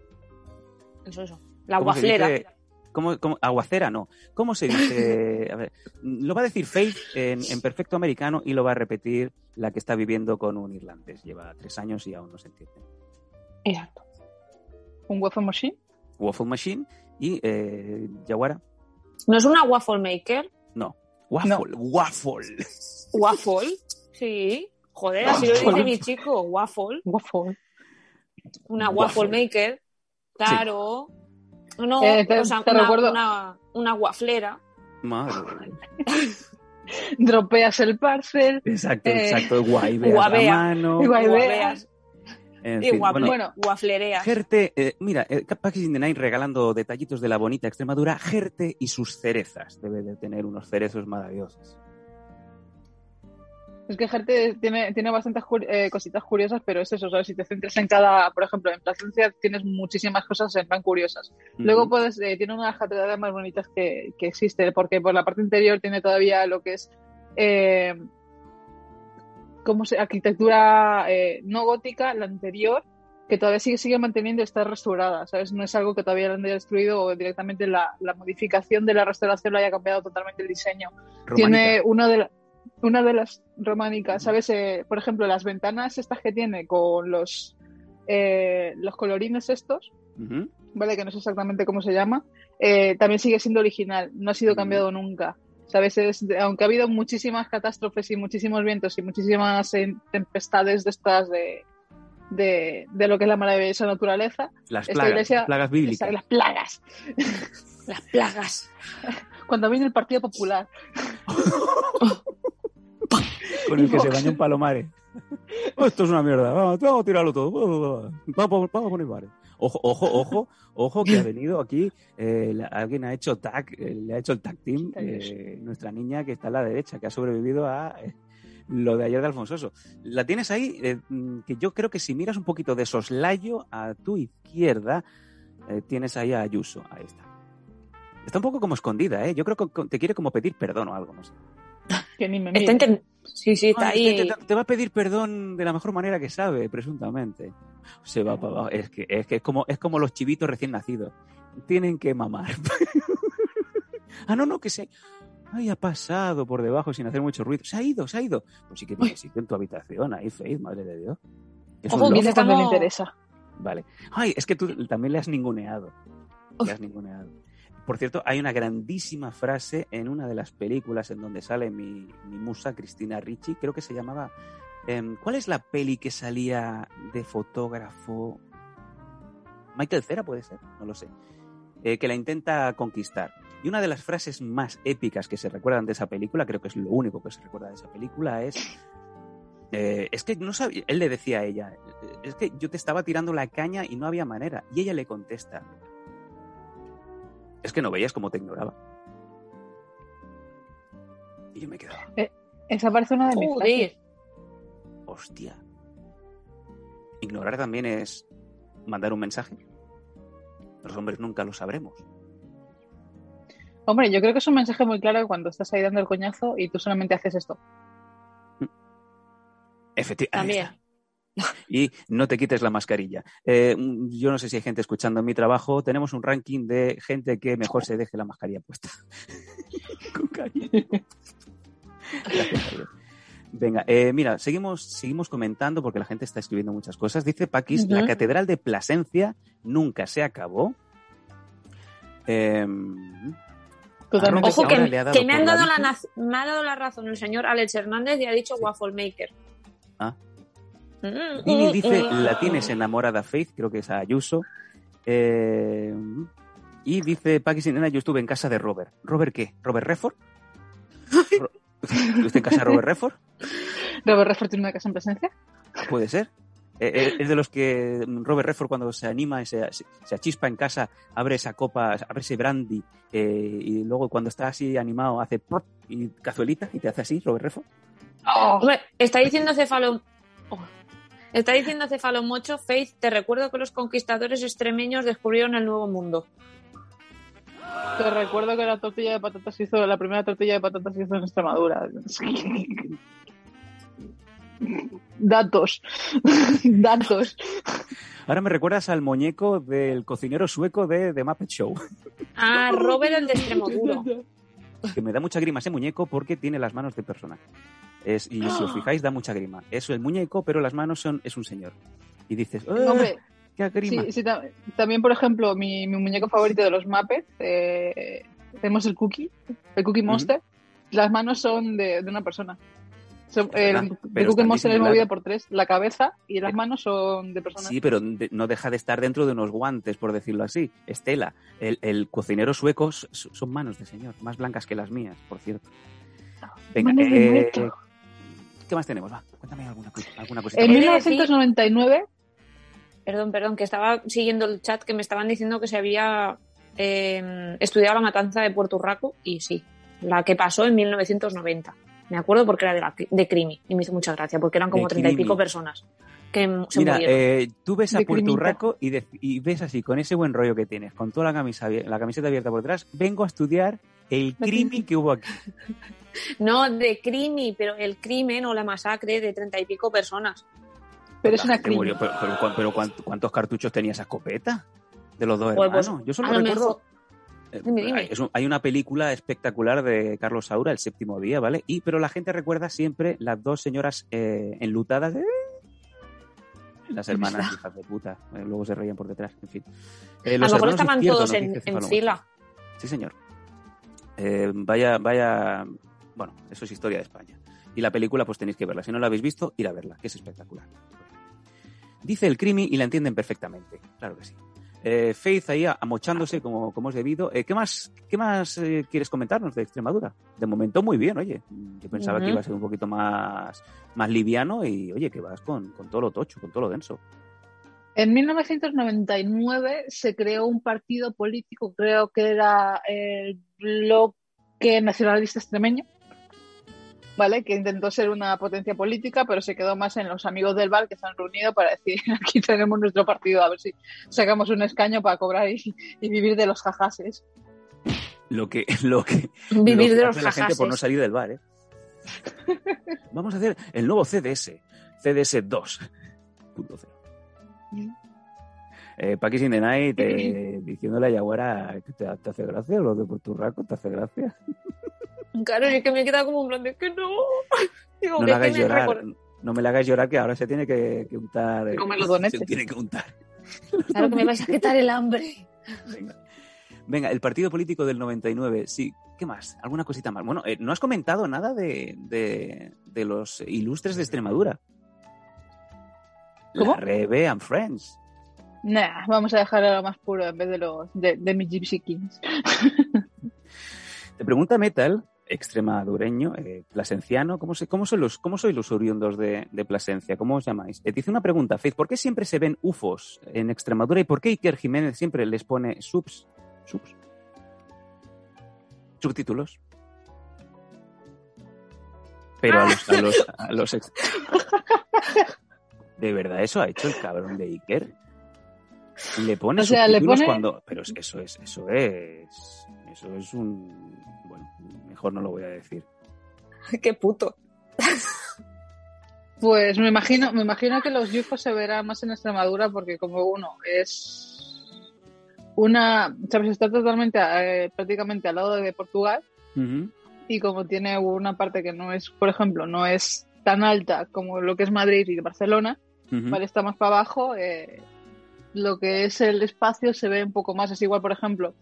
Eso, eso. La ¿Cómo se guaflera. ¿Cómo, cómo- aguacera no. ¿Cómo se dice? A ver, lo va a decir Faith en, en perfecto americano y lo va a repetir la que está viviendo con un irlandés. Lleva tres años y aún no se entiende. Exacto. Un waffle machine. Waffle Machine y eh, Yaguara. ¿No es una waffle maker? No. Waffle, waffle. ¿Waffle? Sí. Joder, así lo dice mi chico. Waffle. Waffle. Una Waffle. waffle, maker. Claro. No, Eh, te- o sea, te una, recuerdo- una, una waflera. Madre. Dropeas el parcel. Exacto, Eh, exacto. La mano. Guaibea. En Y fin, bueno, bueno. Guaflereas. Gerte, eh, mira, eh, Packaging the Night regalando detallitos de la bonita Extremadura. Gerte y sus cerezas. Debe de tener unos cerezos maravillosos. Es que Jerte tiene, tiene bastantes eh, cositas curiosas, pero es eso, ¿sabes? Si te centras en cada, por ejemplo, en Plasencia tienes muchísimas cosas en plan curiosas. Luego puedes, eh, tiene una de las catedrales más bonitas que, que existe, porque por la parte interior tiene todavía lo que es ¿cómo se? arquitectura eh, no gótica, la anterior, que todavía sigue, sigue manteniendo y está restaurada, ¿sabes? No es algo que todavía lo han destruido o directamente la, la modificación de la restauración lo haya cambiado totalmente el diseño. Tiene una de, la- una de las románicas, ¿sabes? Eh, por ejemplo, las ventanas estas que tiene con los, eh, los colorines estos. ¿vale? Que no sé exactamente cómo se llama. eh, también sigue siendo original, no ha sido cambiado nunca. De- aunque ha habido muchísimas catástrofes y muchísimos vientos y muchísimas eh, tempestades de estas de, de, de lo que es la maravillosa naturaleza, Las plagas, iglesia- plagas bíblicas. las plagas. Las plagas. Cuando viene el Partido Popular, con el que se Vox. baña en Palomares. Oh, esto es una mierda, vamos, vamos a tirarlo todo. Vamos, vamos, vamos a poner bares. Ojo, ojo, ojo, ojo, que ha venido aquí, eh, la- alguien ha hecho tag, eh, le ha hecho el tag team, eh, nuestra niña que está a la derecha, que ha sobrevivido a lo de ayer de Alfonsoso. La tienes ahí, mm, que yo creo que si miras un poquito de soslayo a tu izquierda, tienes ahí a Ayuso, ahí está. Está un poco como escondida, ¿eh? Yo creo que te quiere como pedir perdón o algo, no sé. Que ni me Está inten- Sí, sí, está ahí. te, te- te va a pedir perdón de la mejor manera que sabe, presuntamente. Se va para abajo. Es que, es que es como, es como los chivitos recién nacidos. Tienen que mamar. ah, no, no, que se. Ay, ha pasado por debajo sin hacer mucho ruido. Se ha ido, se ha ido. Pues sí que tienes sitio en tu habitación, ahí, Faith, madre de Dios. Es Ojo, que Dice cuando le interesa. Vale. Ay, es que tú también le has ninguneado. Le has ninguneado. Por cierto, hay una grandísima frase en una de las películas en donde sale mi, musa, Cristina Ricci, creo que se llamaba... em, ¿Cuál es la peli que salía de fotógrafo? Michael Cera puede ser, no lo sé. Eh, que la intenta conquistar. Y una de las frases más épicas que se recuerdan de esa película, creo que es lo único que se recuerda de esa película, es eh, es que no sabía, él le decía a ella, "Eh, es que yo te estaba tirando la caña y no había manera. Y ella le contesta, es que no veías cómo te ignoraba. Y yo me quedaba, Esa parece una de mis frases. Hostia. Ignorar también es mandar un mensaje. Los hombres nunca lo sabremos. Hombre, yo creo que es un mensaje muy claro cuando estás ahí dando el coñazo y tú solamente haces esto. Efectivamente. También. Y no te quites la mascarilla. Eh, yo no sé si hay gente escuchando en mi trabajo. Tenemos un ranking de gente que mejor se deje la mascarilla puesta. Con cariño. Venga, eh, mira, seguimos, seguimos comentando porque la gente está escribiendo muchas cosas. Dice Paquis, la. Catedral de Plasencia nunca se acabó. Eh. Arroba Ojo que, que me, han dado la, me ha dado la razón el señor Alex Hernández y ha dicho Sí. Waffle Maker. Ah. Dini mm, dice, mm. la tienes enamorada Faith, creo que es a Ayuso. Eh, y dice Paqui Sinena, yo estuve en casa de Robert. ¿Robert qué? ¿Robert Redford? ¿Estuviste en casa de Robert Redford? Robert Redford tiene una casa en presencia. Puede ser. Eh, eh, es de los que mm, Robert Redford cuando se anima y se, se, achispa en casa, abre esa copa, abre ese brandy eh, y luego cuando está así animado hace pop y cazuelita y te hace así, Robert Redford. Hombre, está diciendo Cefalo... Oh. Está diciendo Cefalomocho, Faith, te recuerdo que los conquistadores extremeños descubrieron el nuevo mundo. Te recuerdo que la tortilla de patatas hizo, la primera tortilla de patatas se hizo en Extremadura. Datos. Datos. Ahora me recuerdas al muñeco del cocinero sueco de The Muppet Show. Ah, Robert el de extremo duro. que me da mucha grima ese muñeco porque tiene las manos de persona. Es, y si os fijáis, da mucha grima. Es el muñeco, pero las manos son es un señor. Y dices, "Ah, Hombre, ¡qué grima! sí, sí, ta- también, por ejemplo, mi, mi muñeco favorito de los Muppets, eh, tenemos el Cookie, el Cookie. Monster. Las manos son de, de una persona. El, Cookie Monster es movido por tres, la cabeza y las manos son de personas. Sí, pero de- no deja de estar dentro de unos guantes, por decirlo así. Estela, el, el cocinero sueco son manos de señor, más blancas que las mías, por cierto. Venga, eh. ¿Qué más tenemos? Va, cuéntame alguna, alguna cosita. En He más. de decir- 1999, Perdón, perdón, que estaba siguiendo el chat que me estaban diciendo que se había eh, estudiado la matanza de Puerto Urraco y sí, la que pasó en 1990. Me acuerdo porque era de, la, de Crimi y me hizo mucha gracia porque eran como treinta y pico personas que se Mira, murieron. eh, tú ves a De Puerto. Urraco y, de- y ves así, con ese buen rollo que tienes, con toda la, camisa, la camiseta abierta por detrás, vengo a estudiar el crimi que hubo aquí. No, de Crimi, pero el crimen o la masacre de treinta y pico personas. pero es una crimen. pero, pero cuán- pero cuán- ¿cuántos cartuchos tenía esa escopeta? De los dos Pues, pues, hermanos. Yo solo recuerdo. mejor- eh, Dime, dime. Hay, una película espectacular de Carlos Saura, El séptimo día, ¿vale? Y pero la gente recuerda siempre las dos señoras eh, enlutadas. de- Las hermanas hijas de puta. Eh, luego se reían por detrás. En fin. Eh, A los lo mejor estaban todos en, en fila. Sí, señor. Eh, vaya, vaya. Bueno, eso es historia de España. Y la película, pues tenéis que verla. Si no la habéis visto, ir a verla, que es espectacular. Dice el crimi y la entienden perfectamente. Claro que sí. Eh, Faith ahí amochándose como, como es debido. Eh, ¿Qué más, qué más eh, quieres comentarnos de Extremadura? De momento muy bien, oye. Yo pensaba que iba a ser un poquito más, más liviano y oye, que vas con, con todo lo tocho, con todo lo denso. En 1999 se creó un partido político, creo que era el Bloque Nacionalista Extremeño, ¿vale? Que intentó ser una potencia política, pero se quedó más en los amigos del bar que se han reunido para decir, aquí tenemos nuestro partido, a ver si sacamos un escaño para cobrar y, y vivir de los jajases. Lo que, lo que, Vivir lo que de los la gente por no salir del bar, ¿eh? Vamos a hacer el nuevo CDS, CDS 2.0. Eh, Paquis in the Night eh, diciéndole a Yaguara que te, te hace gracia lo de Porturraco, te hace gracia. Claro, y es que me queda como un plan de que no. Digo, No que me hagáis llorar, no me la hagáis llorar que ahora se tiene que, que untar. eh, Comer los donetes. Se tiene que untar. Claro que me vais a quitar el hambre. Venga. Venga, el partido político del 99, sí. ¿Qué más? ¿Alguna cosita más? Bueno, eh, no has comentado nada de, de, de los ilustres de Extremadura. ¿Cómo? La Rebe and Friends. Nah, vamos a dejar a lo más puro en vez de los de, de mis Gypsy Kings. Te pregunta Metal, extremadureño, eh, plasenciano, ¿cómo, se, cómo, son los, ¿cómo sois los oriundos de, de Plasencia? ¿Cómo os llamáis? Eh, te hice una pregunta, Faith, ¿por qué siempre se ven UFOs en Extremadura y por qué Iker Jiménez siempre les pone subs? Subs. Subtítulos. Pero a los, a los, a los ex- ¿De verdad eso ha hecho el cabrón de Iker? Le pone O sea, le subtítulos pone- cuando... Pero es- eso es, eso es... Eso es un... Bueno, mejor no lo voy a decir. Qué puto. Pues me imagino, me imagino que los UFOs se verán más en Extremadura porque como uno es una, sabes, está totalmente eh, prácticamente al lado de Portugal y como tiene una parte que no es, por ejemplo, no es tan alta como lo que es Madrid y Barcelona, ¿vale? Está más para abajo, eh, lo que es el espacio se ve un poco más. Es igual, por ejemplo,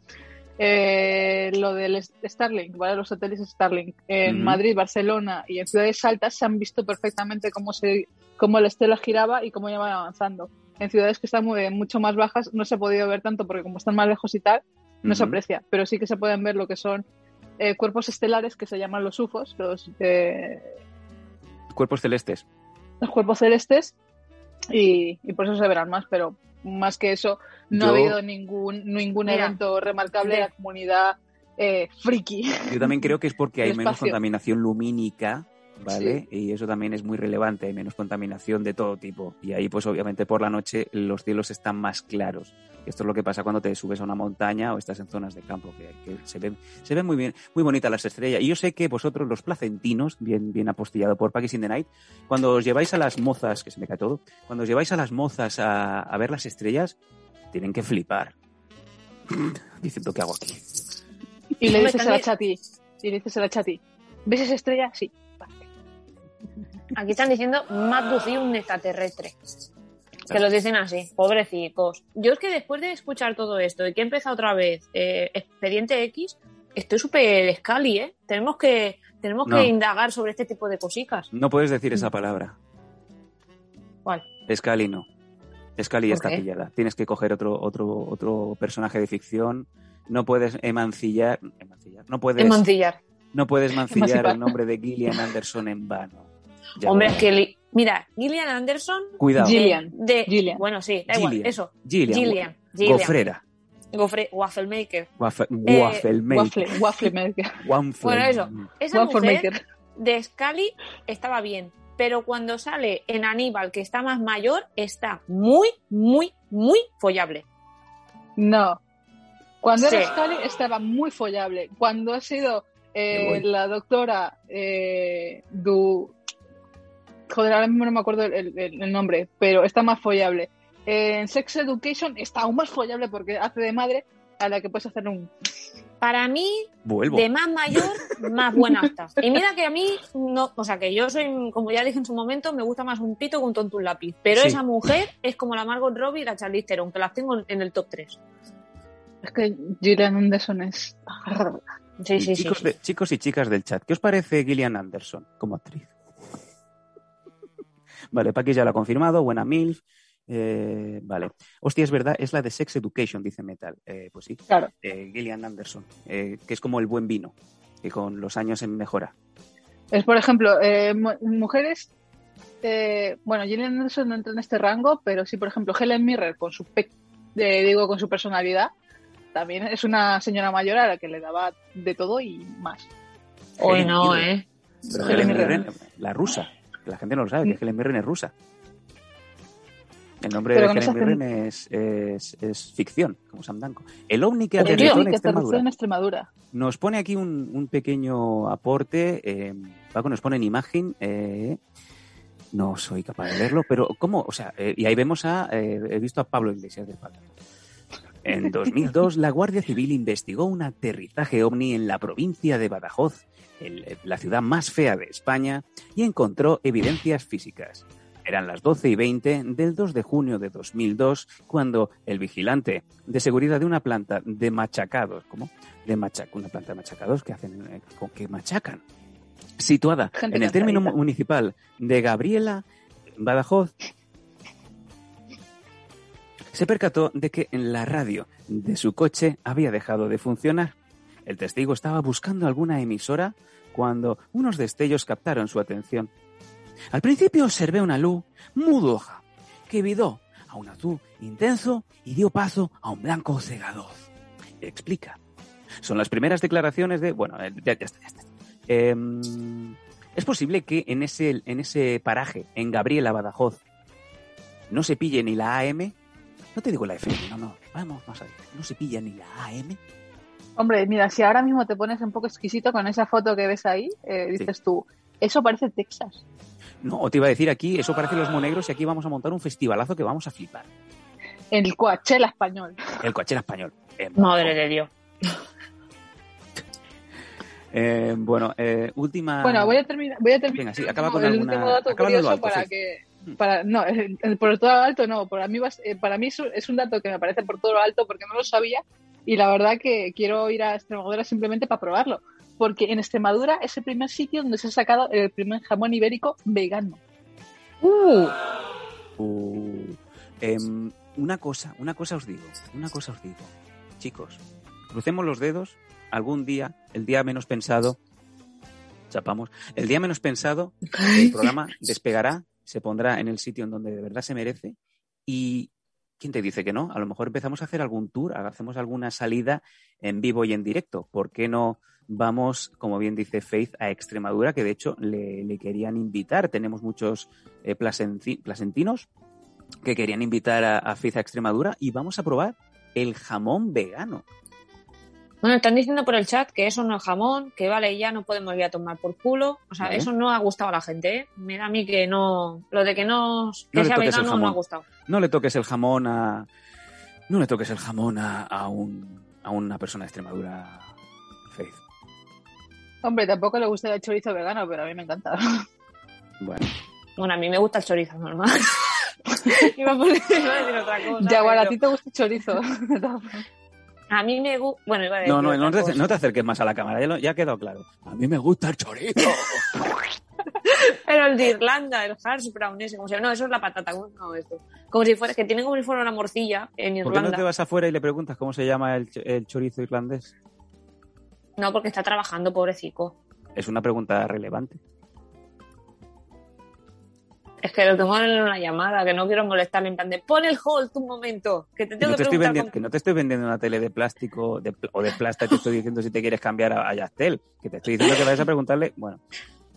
eh, lo del Starlink, ¿vale? Los satélites Starlink. En. Madrid, Barcelona y en ciudades altas se han visto perfectamente cómo, se, cómo la estela giraba y cómo iban avanzando. En ciudades que están muy- mucho más bajas no se ha podido ver tanto porque como están más lejos y tal, no se aprecia. Pero sí que se pueden ver lo que son eh, cuerpos estelares que se llaman los UFOs, los, eh, Cuerpos celestes. los cuerpos celestes y, y por eso se verán más, pero más que eso no ha habido ningún, ningún Mira, evento remarcable de la comunidad eh, friki. Yo también creo que es porque hay menos contaminación lumínica, ¿vale? Y eso también es muy relevante, hay menos contaminación de todo tipo. Y ahí, pues obviamente por la noche los cielos están más claros. Esto es lo que pasa cuando te subes a una montaña o estás en zonas de campo, que, que se ven se ven muy bien, muy bonitas las estrellas. Y yo sé que vosotros, los placentinos, bien, bien apostillado por Paquis in the Night, cuando os lleváis a las mozas, que se me cae todo, cuando os lleváis a las mozas a, a ver las estrellas, tienen que flipar. Diciendo, ¿qué hago aquí? Y le dices a la chati, y le dices a la chati, ¿ves esa estrella? Sí. Aquí están diciendo más un extraterrestre. Que lo dicen así, pobrecicos. Yo es que después de escuchar todo esto y que he empezado otra vez eh, Expediente X, estoy súper escali, ¿eh? Tenemos que tenemos No. que indagar sobre este tipo de cositas. No puedes decir esa palabra. ¿Cuál? Scali no. Scali ya ¿Por está qué? pillada. Tienes que coger otro, otro, otro personaje de ficción. No puedes emancillar. emancillar. No puedes, En mancillar. no puedes mancillar Emancipar. el nombre de Gillian Anderson en vano. Ya Hombre, es que... li- Mira, Gillian Anderson... Cuidado. de- Gillian. De, Gillian. Bueno, sí, da igual, Gillian. eso. Gillian. Gillian. Gillian. Gofrera. Gofre, waffle maker. Waffle, Eh, waffle maker. Waffle, waffle maker. Waffle- Bueno, eso. Esa Waffle mujer maker. de Scully estaba bien, pero cuando sale en Aníbal, que está más mayor, está muy, muy, muy follable. No. Cuando era. Scully estaba muy follable. Cuando ha sido eh, la doctora eh, Du... Joder, ahora mismo no me acuerdo el, el- el nombre, pero está más follable. En Sex Education está aún más follable porque hace de madre a la que puedes hacer un... Para mí, Vuelvo. de más mayor, más buena está. Y mira que a mí, no, o sea, que yo soy, como ya dije en su momento, me gusta más un pito que un tonto un lápiz. Pero Sí. esa mujer es como la Margot Robbie y la Charlize Theron, que las tengo en el top 3. Es que Gillian Anderson es... Sí, sí, sí. chicos, sí. de- chicos y chicas del chat, ¿qué os parece Gillian Anderson como actriz? Vale, Paqui ya lo ha confirmado, buena MILF. Eh, vale. Hostia, es verdad, es la de Sex Education, dice Metal. Eh, pues sí, Claro. eh, Gillian Anderson, eh, que es como el buen vino, que con los años se mejora. Es, por ejemplo, eh, mu- mujeres... eh, bueno, Gillian Anderson no entra en este rango, pero sí, por ejemplo, Helen Mirren con su pe- digo con su personalidad, también es una señora mayor a la que le daba de todo y más. Hoy no, Mirren. ¿eh? Pero Helen Mirren. La rusa, la gente no lo sabe, que. Helen Mirren es rusa. El nombre Pero de Helen Mirren es, es- es ficción, como Sam Danko. El ovni que aterrizó en Extremadura. Nos pone aquí un, un pequeño aporte. eh, Paco nos pone en imagen. eh, no soy capaz de verlo, pero ¿cómo? O sea, eh, y ahí vemos a. eh, he visto a Pablo Iglesias de espalda. En 2002, la Guardia Civil investigó un aterrizaje ovni en la provincia de Badajoz, el- la ciudad más fea de España, y encontró evidencias físicas. Eran las 12 y 20 del 2 de junio de 2002 cuando el vigilante de seguridad de una planta de machacados, ¿cómo? De machac una planta de machacados que hacen, eh, con que machacan, situada Gente en el término municipal de Gabriela, Badajoz, se percató de que la radio de su coche había dejado de funcionar. El testigo estaba buscando alguna emisora cuando unos destellos captaron su atención. Al principio observé una luz mudoja que vidó a un azul intenso y dio paso a un blanco cegador. Explica. Son las primeras declaraciones de... Bueno, eh, ya, está, ya está. Em, es posible que en ese, en ese paraje, en Gabriela Badajoz, no se pille ni la AM. No te digo la FM, no, no. Vamos más allá. No se pilla ni la AM. Hombre, mira, si ahora mismo te pones un poco exquisito con esa foto que ves ahí, eh, dices tú, eso parece Texas. No, o te iba a decir aquí, eso parece los monegros y aquí vamos a montar un festivalazo que vamos a flipar. El Coachella español. El Coachella español. Eh, Madre de Dios. eh, bueno, eh, última. Bueno, voy a terminar. Voy a terminar Venga, sí, acaba el con último alguna- dato acaba curioso alto, para sí. que. Para, no, el- el por todo lo alto no. Para mí, vas- eh, para mí es, un- es un dato que me parece por todo lo alto porque no lo sabía y la verdad que quiero ir a Extremadura simplemente para probarlo. Porque en Extremadura es el primer sitio donde se ha sacado el primer jamón ibérico vegano. Uh, Uh, em, una cosa, una cosa os digo, una cosa os digo. Chicos, crucemos los dedos, algún día, el día menos pensado, chapamos, el día menos pensado, el programa despegará, se pondrá en el sitio en donde de verdad se merece y ¿quién te dice que no? A lo mejor empezamos a hacer algún tour, hacemos alguna salida en vivo y en directo. ¿Por qué no vamos, como bien dice Faith, a Extremadura, que de hecho le, le querían invitar? Tenemos muchos eh, plasentinos que querían invitar a, a Faith a Extremadura y vamos a probar el jamón vegano. Bueno, están diciendo por el chat que eso no es jamón, que vale, ya no podemos ir a tomar por culo. O sea, eso no ha gustado a la gente, ¿eh? Mira a mí que no. Lo de que no. Que No sea vegano no ha gustado. No le toques el jamón a. No le toques el jamón a, a un, a una persona de Extremadura, Faith. Hombre, tampoco le gusta el chorizo vegano, pero a mí me encanta. Bueno, Bueno, a mí me gusta el chorizo normal. iba, a poner- iba a decir otra cosa. Jaguar, a pero- ti te gusta el chorizo. A mí me gusta. Bueno, iba a decir. no, no, te, no te acerques más a la cámara, ya, lo- ya ha quedado claro. A mí me gusta el chorizo. Pero el de Irlanda, el hash brown ese, como si no, eso es la patata, no esto. Como si fuera, que tiene como si fuera una morcilla en ¿Por qué no Irlanda. te vas afuera y le preguntas cómo se llama el, ch- el chorizo irlandés? No, porque está trabajando, pobrecito. Es una pregunta relevante. Es que lo tengo en una llamada, que no quiero molestarle en plan de pon el hold un momento, que te tengo no, te que estoy preguntar con- que no te estoy vendiendo una tele de plástico de o de plasta, te estoy diciendo si te quieres cambiar a, a Yastel. Que te estoy diciendo que vayas a preguntarle. Bueno,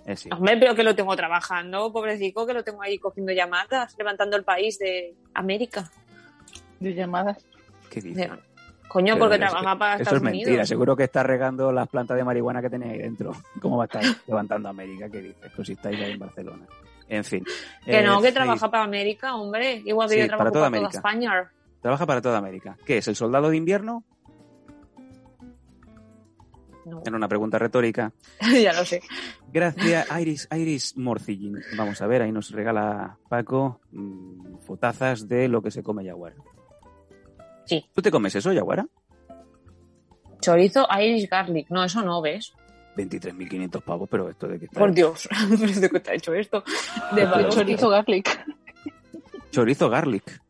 es sí. Hombre, pero que lo tengo trabajando, pobrecito, que lo tengo ahí cogiendo llamadas, levantando el país de América. De llamadas. ¿Qué dices? De- Coño, Pero porque que trabaja para Eso Estados es mentira, Unidos. seguro que está regando las plantas de marihuana que tenéis ahí dentro. ¿Cómo va a estar levantando América? ¿Qué dices? Pues si estáis ahí en Barcelona. En fin. Que no, Eh, que sí, trabaja para América, hombre. Igual que Sí, yo para trabajo toda para, toda. España. Trabaja para toda América. ¿Qué es? ¿El soldado de invierno? No, Era una pregunta retórica. ya lo sé. Gracias, Iris, Iris Morcillín. Vamos a ver, ahí nos regala Paco mm, fotazas de lo que se come Yaguara. Sí. ¿Tú te comes eso, Yaguara? Chorizo Irish Garlic. No, eso no, ¿ves? 23.500 pavos, pero esto de qué está Por? Dios, ¿pero ¿de qué está hecho esto? De. Chorizo garlic. Chorizo garlic.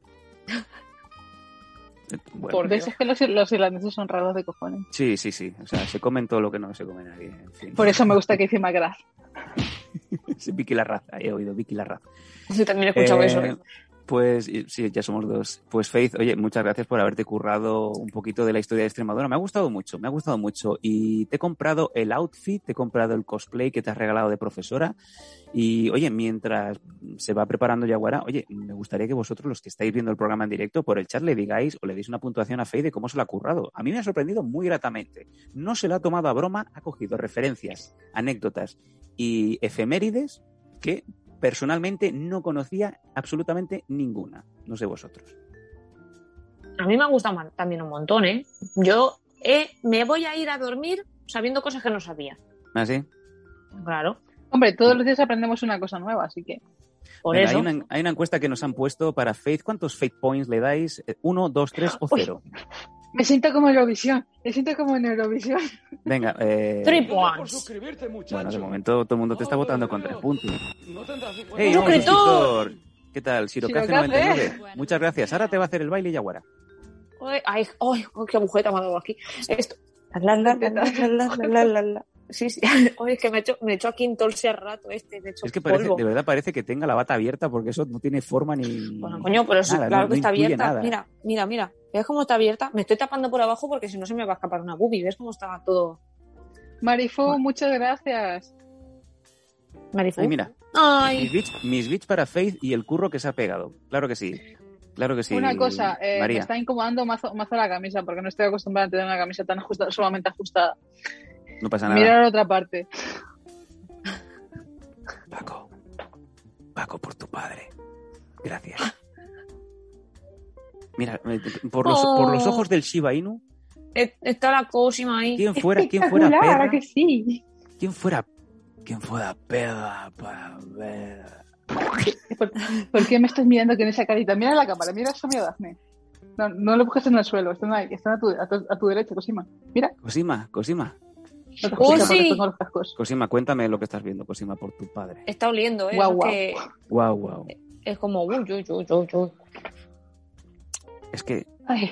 Bueno, Por. Dios. Es que los, los irlandeses son raros de cojones. sí, sí, sí. O sea, se comen todo lo que no se come nadie. En fin. Por eso me gusta que hice McGrath. Sí, Vicky Larraz. He oído Vicky Larraz. Sí, también he escuchado Eh, eso. Pues sí, ya somos dos. Pues Faith, oye, muchas gracias por haberte currado un poquito de la historia de Extremadura. Me ha gustado mucho, me ha gustado mucho. Y te he comprado el outfit, te he comprado el cosplay que te has regalado de profesora. Y oye, mientras se va preparando Yaguara, oye, me gustaría que vosotros, los que estáis viendo el programa en directo, por el chat le digáis o le deis una puntuación a Faith de cómo se lo ha currado. A mí me ha sorprendido muy gratamente. No se lo ha tomado a broma, ha cogido referencias, anécdotas y efemérides que personalmente no conocía absolutamente ninguna. No sé vosotros. A mí me ha gustado también un montón, ¿eh? Yo eh, me voy a ir a dormir sabiendo cosas que no sabía. ¿Ah, sí? Claro, Hombre, todos los días aprendemos una cosa nueva, así que. por Venga, eso. Hay, una, hay una encuesta que nos han puesto para Faith. ¿Cuántos Faith Points le dais? Eh, ¿Uno, dos, tres o Uy. Me siento como en Eurovisión. Me siento como en Eurovisión. Venga, eh. Three points. Bueno, de momento todo el mundo te está votando con tres puntos. ¡Ey, suscriptor! ¿Qué tal? Sirocace99. Muchas gracias. Ahora te va a hacer el baile Yaguara. Ay, ay, ay, qué agujeta me ha dado aquí. Esto. La, la, la, la, la, la, la, la. Sí, sí. Oye, es que me he hecho, me he hecho aquí en todo el rato este, me he hecho Es que parece, polvo. de verdad parece que tenga la bata abierta porque eso no tiene forma ni... Bueno, coño, pero sí, nada, claro no- que no está abierta. nada. Mira, mira, mira. ¿Ves cómo está abierta? Me estoy tapando por abajo porque si no se me va a escapar una boobie. ¿Ves cómo está todo? Marifu, muchas gracias. Marifu. Ay, mira, mis Ay, mis para Faith y el curro que se ha pegado. Claro que sí. Claro que sí. Una cosa, eh, me María. está incomodando mazo, mazo la camisa porque no estoy acostumbrada a tener una camisa tan ajustada, sumamente ajustada. No pasa nada. Mira la otra parte. Paco. Paco, por tu padre. Gracias. Mira, por los, por los Oh. ojos del Shiba Inu, eh, está la cosima ahí. ¿quién fuera, quién fuera que sí? ¿Quién fuera, quién fuera perra para ver? ¿Por, por qué me estás mirando con esa carita? Mira la cámara, mira eso, mira Dafne. No, no lo busques en el suelo, están ahí, están a tu, a tu, a tu derecha, Cosima. Mira, Cosima, Cosima. Oh, sí. Cosima, cuéntame lo que estás viendo, Cosima, por tu padre. Está oliendo, ¿eh? Guau, Es guau. que Guau, guau. es como, uy, uy, uy, uy, uy. Es que Ay.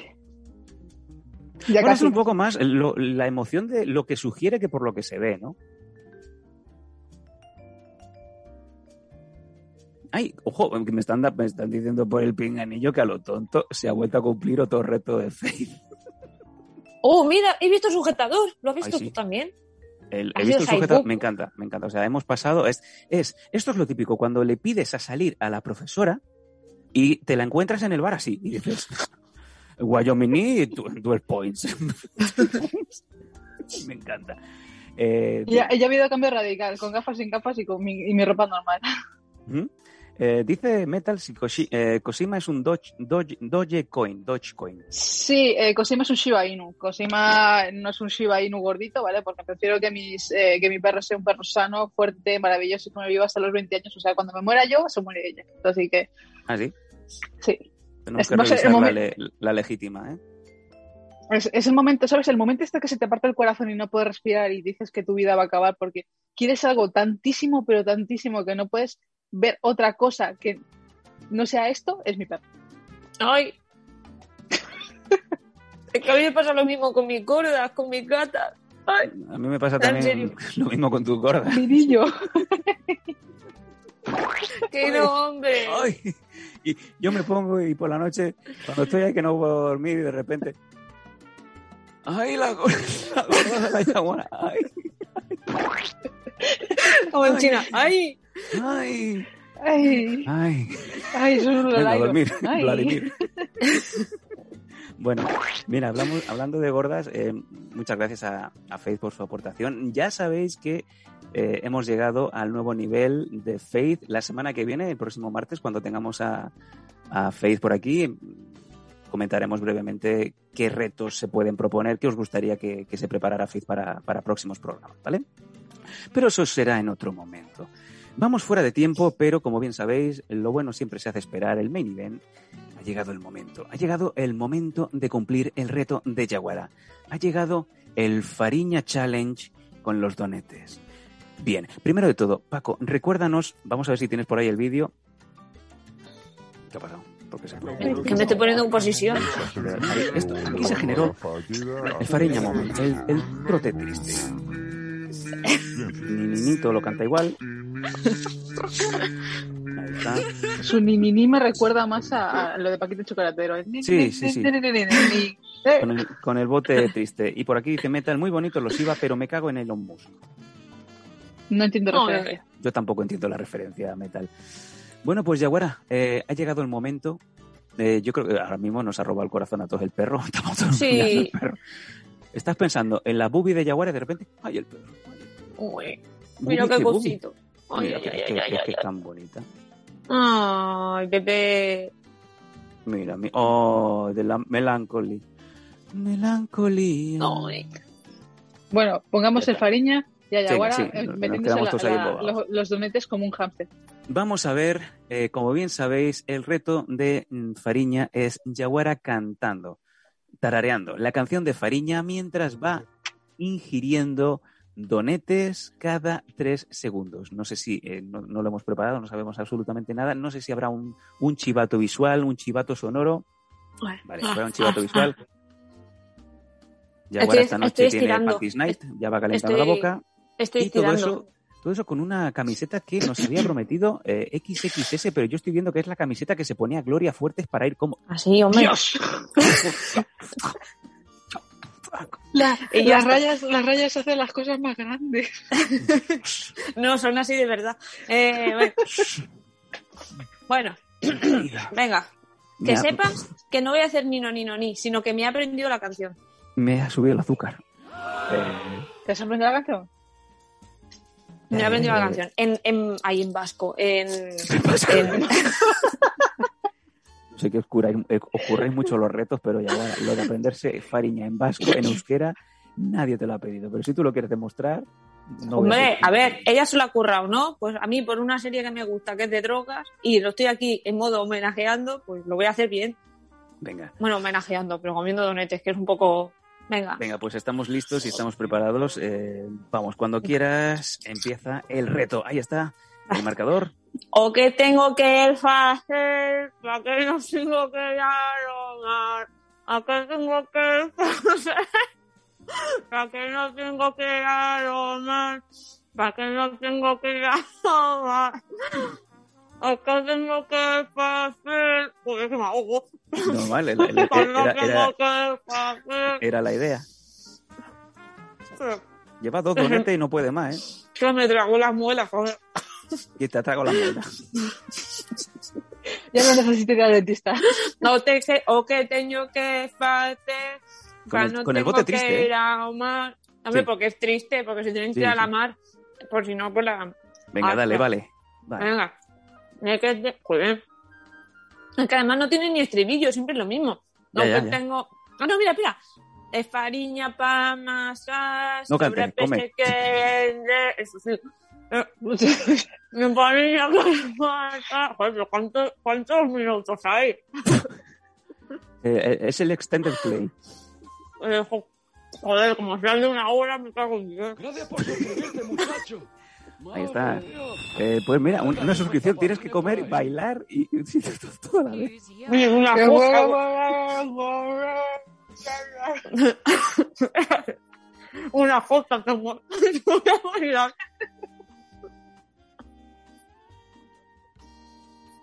Ya bueno, es un poco más lo- la emoción de lo que sugiere que por lo que se ve, ¿no? Ay, ojo, que me están, me están diciendo por el pinganillo que a lo tonto se ha vuelto a cumplir otro reto de Faith. Oh, mira, he visto sujetador. ¿Lo has visto Ay, sí. tú también? El, he visto el sujetador, me encanta, me encanta. O sea, hemos pasado, es, es, esto es lo típico, cuando le pides a salir a la profesora y te la encuentras en el bar así y dices, Wyoming, 12 points. me encanta. Eh, Ya, ya ha habido cambio radical, con gafas, sin gafas y con mi, y mi ropa normal. ¿Mm? Eh, dice Metal si Koshi- eh, Cosima es un Doge, Doge, Dogecoin, Dogecoin. Sí, eh, Cosima es un Shiba Inu. Cosima no es un Shiba Inu gordito, ¿vale? Porque prefiero que, mis, eh, que mi perro sea un perro sano, fuerte, maravilloso y que me viva hasta los 20 años. O sea, cuando me muera yo, se muere ella. Así que, Ah, sí. sí. Tenemos Es- que no sé, la, momen- le- la legítima, ¿eh? Es, es el momento, ¿sabes? El momento este que se te parte el corazón y no puedes respirar y dices que tu vida va a acabar porque quieres algo tantísimo, pero tantísimo que no puedes ver otra cosa que no sea esto, es mi perro. Ay. es que a mí me pasa lo mismo con mis gordas, con mis gatas. Ay, A mí me pasa ¿En también serio? lo mismo con tu gorda. Mi niño. que no, hombre. Ay, y yo me pongo y por la noche, cuando estoy ahí que no puedo dormir y de repente... ¡Ay, la gorda! La gorda de la yaguara! ¡Ay! Como en China. Ay. ¡Ay! Ay, ¡Ay! ay, eso es Venga, a dormir, Ay. Vladimir. Bueno, mira, hablamos, hablando de gordas, eh, muchas gracias a, a Faith por su aportación. Ya sabéis que eh, hemos llegado al nuevo nivel de Faith la semana que viene, el próximo martes, cuando tengamos a, a Faith por aquí. Comentaremos brevemente qué retos se pueden proponer, qué os gustaría que, que se preparara Faith para, para próximos programas, ¿vale? Pero eso será en otro momento. Vamos fuera de tiempo, pero como bien sabéis, lo bueno siempre se hace esperar. El main event ha llegado el momento. Ha llegado el momento de cumplir el reto de Yaguara. Ha llegado el Fariña Challenge con los donetes. Bien, primero de todo, Paco, recuérdanos, vamos a ver si tienes por ahí el vídeo. ¿Qué ha pasado? Porque se Que me estoy poniendo en posición. Esto, aquí se generó el Fariña Moment, el, el trote triste. Ni, ni, ni, todo lo canta igual. Ahí está. Su ni ni ni me recuerda más a, a lo de Paquito Chocolatero. Sí, sí, sí. Con el, con el bote triste. Y por aquí dice Metal, muy bonito los iba, pero me cago en Elon Musk. No entiendo No, referencia. Yo tampoco entiendo la referencia a Metal. Bueno, pues Yaguara, eh, ha llegado el momento. eh, yo creo que ahora mismo nos ha robado el corazón a todos el perro. Estamos todos Sí. al perro. Estás pensando en la bubi de Yaguara y de repente, ¡ay, el perro! ay, el perro. Uy, mira qué cosito. Ay, Mira, ay, qué- ay, qué- qué- tan bonita. Ay, bebé. Mira, mi, oh, de la melancolía. Melancolía. Ay. Bueno, pongamos el. Fariña y a Sí, eh, metiéndose la- la- los, los donetes como un hamster. Vamos a ver, eh, como bien sabéis, el reto de mm, Fariña es Yaguara cantando, tarareando la canción de Fariña mientras va ingiriendo donetes cada tres segundos. No sé si eh, no, no lo hemos preparado, no sabemos absolutamente nada. No sé si habrá un, un chivato visual, un chivato sonoro. Vale, habrá un chivato visual. Yaguara Estoy- esta noche tiene. Panties Night, ya va calentando Estoy- la boca. Estoy Y todo estirando. eso, todo eso con una camiseta que nos había prometido eh, XXS, pero yo estoy viendo que es la camiseta que se ponía Gloria Fuertes para ir como... Así, hombre. La- Y las, rayas, las rayas hacen las cosas más grandes. No, son así de verdad. Eh, bueno. bueno, venga. Que Me ha- sepas que no voy a hacer ni no ni no ni, sino que me he aprendido la canción. Me ha subido el azúcar. Eh, ¿Te has aprendido la canción? Me he aprendido la canción. En, en, ahí en vasco. En, en- sé que os curáis- eh, os curráis mucho los retos, pero ya va, lo de aprenderse fariña en vasco, en euskera, nadie te lo ha pedido. Pero si tú lo quieres demostrar, no Hombre, decir- a ver, ella se lo ha currado, ¿no? Pues a mí, por una serie que me gusta, que es de drogas, y lo estoy aquí en modo homenajeando, pues lo voy a hacer bien. Venga, Bueno, homenajeando, pero comiendo donetes, que es un poco. Venga. venga, pues estamos listos y estamos preparados. Eh, vamos, cuando quieras, empieza el reto. Ahí está, el marcador. O que tengo que hacer para que no tengo que aromar. O que tengo que hacer para que no tengo que aromar. Para que no tengo que aromar. Que tengo que hacer. Joder, que me ahogo. No, vale, la- Que no era, era- tengo que hacer. era la idea. Lleva dos donetes y no puede más, ¿eh? Que me trago las muelas, joder. Y te atrago la muela. Ya no necesito ir al dentista. No te que, o que tengo que hacer. Con el- no con el tengo bote que triste, ¿eh? ir a mar. Hombre, Sí. porque es triste, porque si tienen que Sí, ir a la mar, por si no, pues la. Venga, Ah, dale. Vale. Venga. Es que, te- joder. Es que además no tiene ni estribillo, siempre es lo mismo. No, Ya, ya, tengo. Ah, no, mira, mira. Es fariña para masas. No cante, come. Que... Eso sí. Eh, Me fariña. Joder, ¿cuántos, ¿cuántos minutos hay? Eh, eh, es el extended play. Eh, jo- joder, como sea de una hora, me cago en Dios. Gracias por suscribirte, muchacho. Ahí está. Eh, pues mira, un- una suscripción, tienes que comer, bailar y sí, toda la vez. Una cosa. una cosa que mo- no voy a bailar.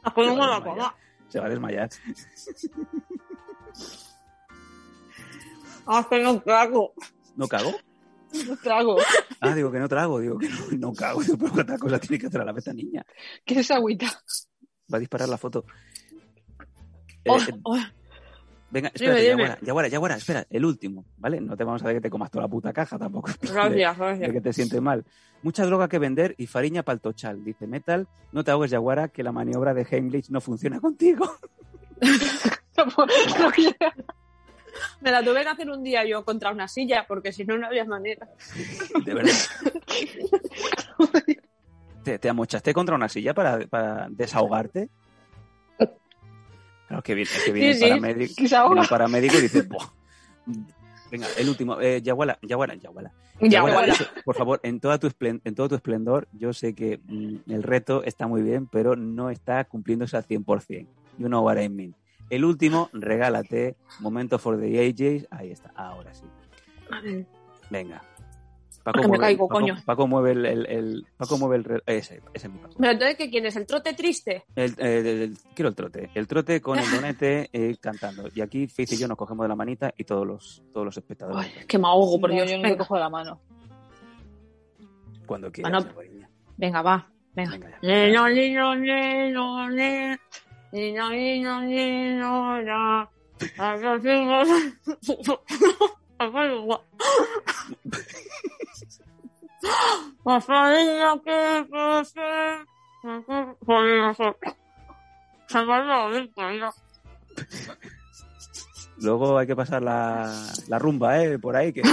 Es que no me la. Se va a desmayar. Ah, es que no cago. ¿No cago? No trago. Ah, digo que no trago, digo que no, no cago. Digo, pero ¿qué otra cosa tiene que hacer a la vez esta niña? ¿Qué es esa agüita? Va a disparar la foto. Oh, eh, oh, venga, espérate. Yaguara, Yaguara, Yaguara, espera, el último, ¿vale? No te vamos a hacer que te comas toda la puta caja tampoco. gracias, de gracias. que te sientes mal. Mucha droga que vender y fariña para el tochal. Dice Metal, no te ahogues, Yaguara, que la maniobra de Heimlich no funciona contigo. No quiero. Me la tuve que hacer un día yo contra una silla, porque si no, no había manera. De verdad. ¿Te, te amochaste contra una silla para, para desahogarte? Claro que viene, que viene Sí, el paramédico, viene el paramédico y dice, "Buah". Venga, el último, eh, Yaguala, Yaguala, Yaguala. Ya, Yaguala, eso, por favor, en, toda tu en todo tu esplendor, yo sé que mm, el reto está muy bien, pero no está cumpliéndose al 100%. You know what I mean. El último, regálate, momento for the AJs, ahí está, ahora sí. Venga. Porque me caigo, Paco, coño. Paco mueve el, el- el- Paco mueve el, ese, ese es mi Paco. Pero entonces, ¿qué quieres? ¿El trote triste? El, el- el- quiero el trote. El trote con el donete eh, cantando. Y aquí Faith y yo nos cogemos de la manita y todos los, todos los espectadores. Ay, que me ahogo, por No, yo no Venga, cojo de la mano. Cuando quieras. Venga, va. Venga. Venga Pasadilla que pase. Se me ha olvidado, Luego hay que pasar la, la rumba, ¿eh? Por ahí que...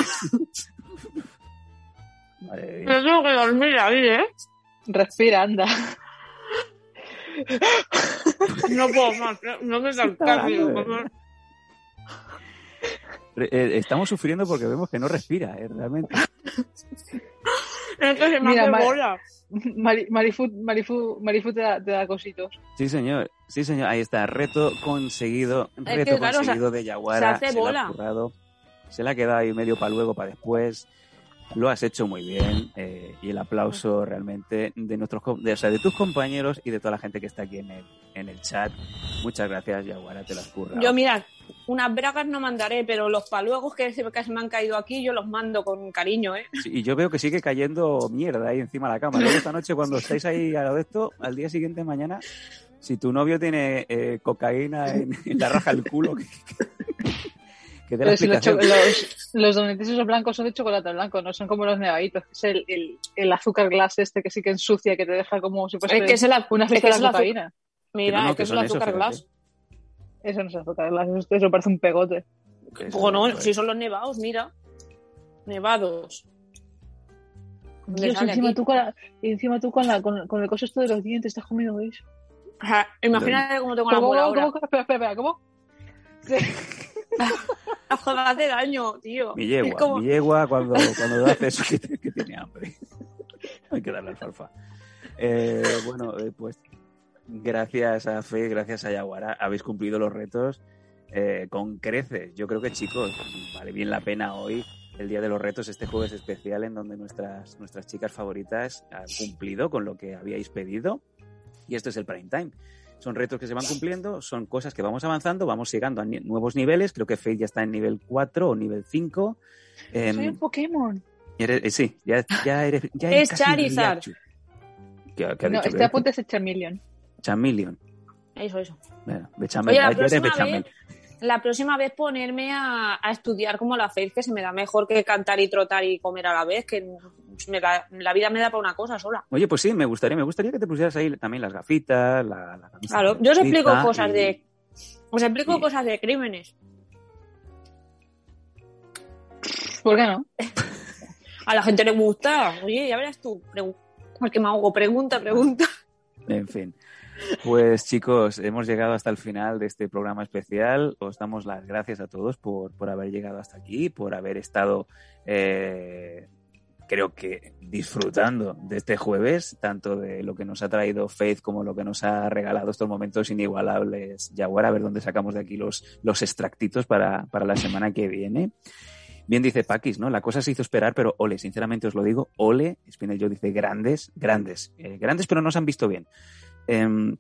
Mía. Yo tengo que dormir ahí, ¿eh? Respira, anda. No puedo más, no me favor. Eh, estamos sufriendo porque vemos que no respira, ¿eh? Realmente. Es que se me Mira, hace bola. Mari- Marifu, Marifu, Marifu te, da, te da cositos. Sí, señor. Sí, señor. Ahí está. Reto conseguido. Es Reto que, claro, conseguido de Yaguara. se hace la ha bola. currado. Se la ha quedado ahí medio para luego, para después. Lo has hecho muy bien. eh, y el aplauso realmente de nuestros de, o sea, de tus compañeros y de toda la gente que está aquí en el, en el chat. Muchas gracias, Yaguara. Te las curras. Yo, mira, unas bragas no mandaré, pero los paluegos que se, que se me han caído aquí, yo los mando con cariño, ¿eh? y yo veo que sigue cayendo mierda ahí encima de la cama. Luego esta noche, cuando estáis ahí a lo de esto, al día siguiente, mañana, si tu novio tiene eh, cocaína en, en la raja del culo, que, que- que la si los, los, los donetes esos blancos son de chocolate blanco, no son como los nevaditos. Es el, el, el azúcar glass este que sí que ensucia, que te deja como si fuese Es que es una es de cocaína. Mira, Que no, no, es que es el azúcar glass. Eso no es azúcar glass, eso, eso parece un pegote. Bueno, pues, si son los nevados, mira. Nevados. ¿Dónde Dios, encima tú, con la, y encima tú con, la, con, con el coso esto de los dientes, estás comiendo eso. Ajá, Imagínate cómo tengo la ¿Cómo, muela cómo, ahora. cómo? Espera, espera, espera, ¿cómo? Sí. Me hace daño, tío. Mi yegua, como- mi yegua cuando, cuando hace eso que, que tiene hambre. Hay que darle alfalfa. Eh, bueno, eh, pues gracias a Fe, gracias a Yaguara, habéis cumplido los retos eh, con creces. Yo creo que, chicos, vale bien la pena hoy, el Día de los Retos, este jueves especial en donde nuestras, nuestras chicas favoritas han cumplido con lo que habíais pedido. Y esto es el prime time. Son retos que se van cumpliendo, son cosas que vamos avanzando, vamos llegando a ni- nuevos niveles. Creo que Faith ya está en nivel 4 o nivel 5. Em, Soy un Pokémon. eres- eh, sí, ya, ya eres. Ya eres Es casi Charizard. Riachu. ¿Qué, qué ha No, este apunte es Charmeleon. Chameleon. Eso, eso. Bueno, bechamel. Oye, la próxima bechamel. vez- La próxima vez ponerme a, a estudiar como la Faith, que se me da mejor que cantar y trotar y comer a la vez, que me da- la vida me da para una cosa sola. Oye, pues sí, me gustaría, me gustaría que te pusieras ahí también las gafitas, la, la camisa. Claro, yo os explico cosas y- de. Os explico cosas de crímenes. ¿Por qué no? A la gente le gusta. Oye, ya verás tú. Pregu- Es que me hago pregunta, pregunta. En fin. Pues chicos, hemos llegado hasta el final de este programa especial. Os damos las gracias a todos por, por haber llegado hasta aquí, por haber estado, eh, creo que disfrutando de este jueves, tanto de lo que nos ha traído Faith como lo que nos ha regalado estos momentos inigualables. Jaguar, a ver dónde sacamos de aquí los, los extractitos para, para la semana que viene. Bien dice Paquis, ¿no? La cosa se hizo esperar, pero ole, sinceramente os lo digo, ole, Spinel yo dice grandes, grandes, eh, grandes, pero no se han visto bien. Em,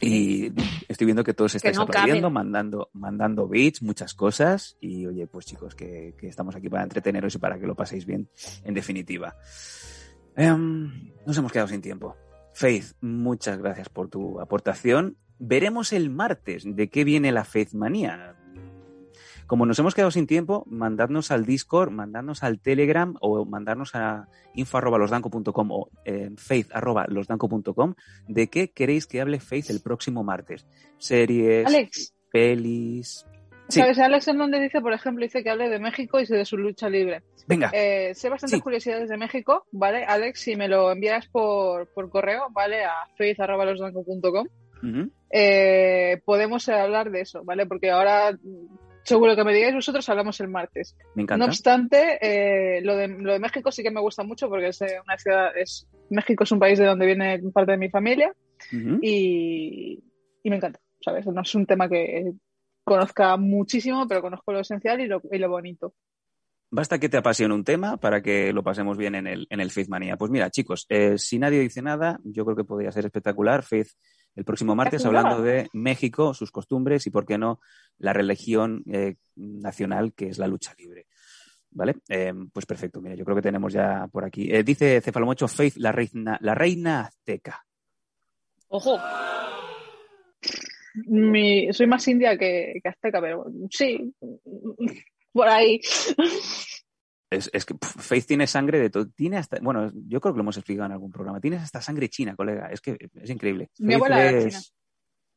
y estoy viendo que todos estáis no aplaudiendo, caben. mandando, mandando beats, muchas cosas. Y oye, pues chicos, que, que estamos aquí para entreteneros y para que lo paséis bien, en definitiva. Em, nos hemos quedado sin tiempo. Faith, muchas gracias por tu aportación. Veremos el martes de qué viene la Faith Manía. Como nos hemos quedado sin tiempo, mandadnos al Discord, mandadnos al Telegram o mandarnos a info.losdanco.com o eh, faith.losdanco.com de qué queréis que hable Faith el próximo martes. Series, Alex, pelis. Sí. ¿sabes? Alex Hernández dice, por ejemplo, dice que hable de México y de su lucha libre. Venga, Eh, sé bastantes Sí. curiosidades de México, ¿vale? Alex, si me lo envías por, por correo, ¿vale? A faith.losdanco.com, Ujú. eh, podemos hablar de eso, ¿vale? Porque ahora, mm, seguro que me digáis vosotros, hablamos el martes. Me encanta. No obstante, eh, lo, de, lo de México sí que me gusta mucho porque es una ciudad, es, México es un país de donde viene parte de mi familia y, y me encanta, ¿sabes? No es un tema que conozca muchísimo, pero conozco lo esencial y lo, y lo bonito. Basta que te apasione un tema para que lo pasemos bien en el, en el Faith Manía. Pues mira, chicos, eh, si nadie dice nada, yo creo que podría ser espectacular. Faith, el próximo martes, hablando de México, sus costumbres y, por qué no, la religión eh, nacional, que es la lucha libre. ¿Vale? Eh, pues perfecto, mira, yo creo que tenemos ya por aquí. Eh, dice Cefalomocho Faith, la reina, la reina azteca. Ojo, Mi, soy más india que, que azteca, pero sí, por ahí. Es, es que Faith tiene sangre de todo. Tiene hasta, bueno, yo creo que lo hemos explicado en algún programa. Tienes hasta sangre china, colega. Es que es increíble. Mi Faith abuela era es- china.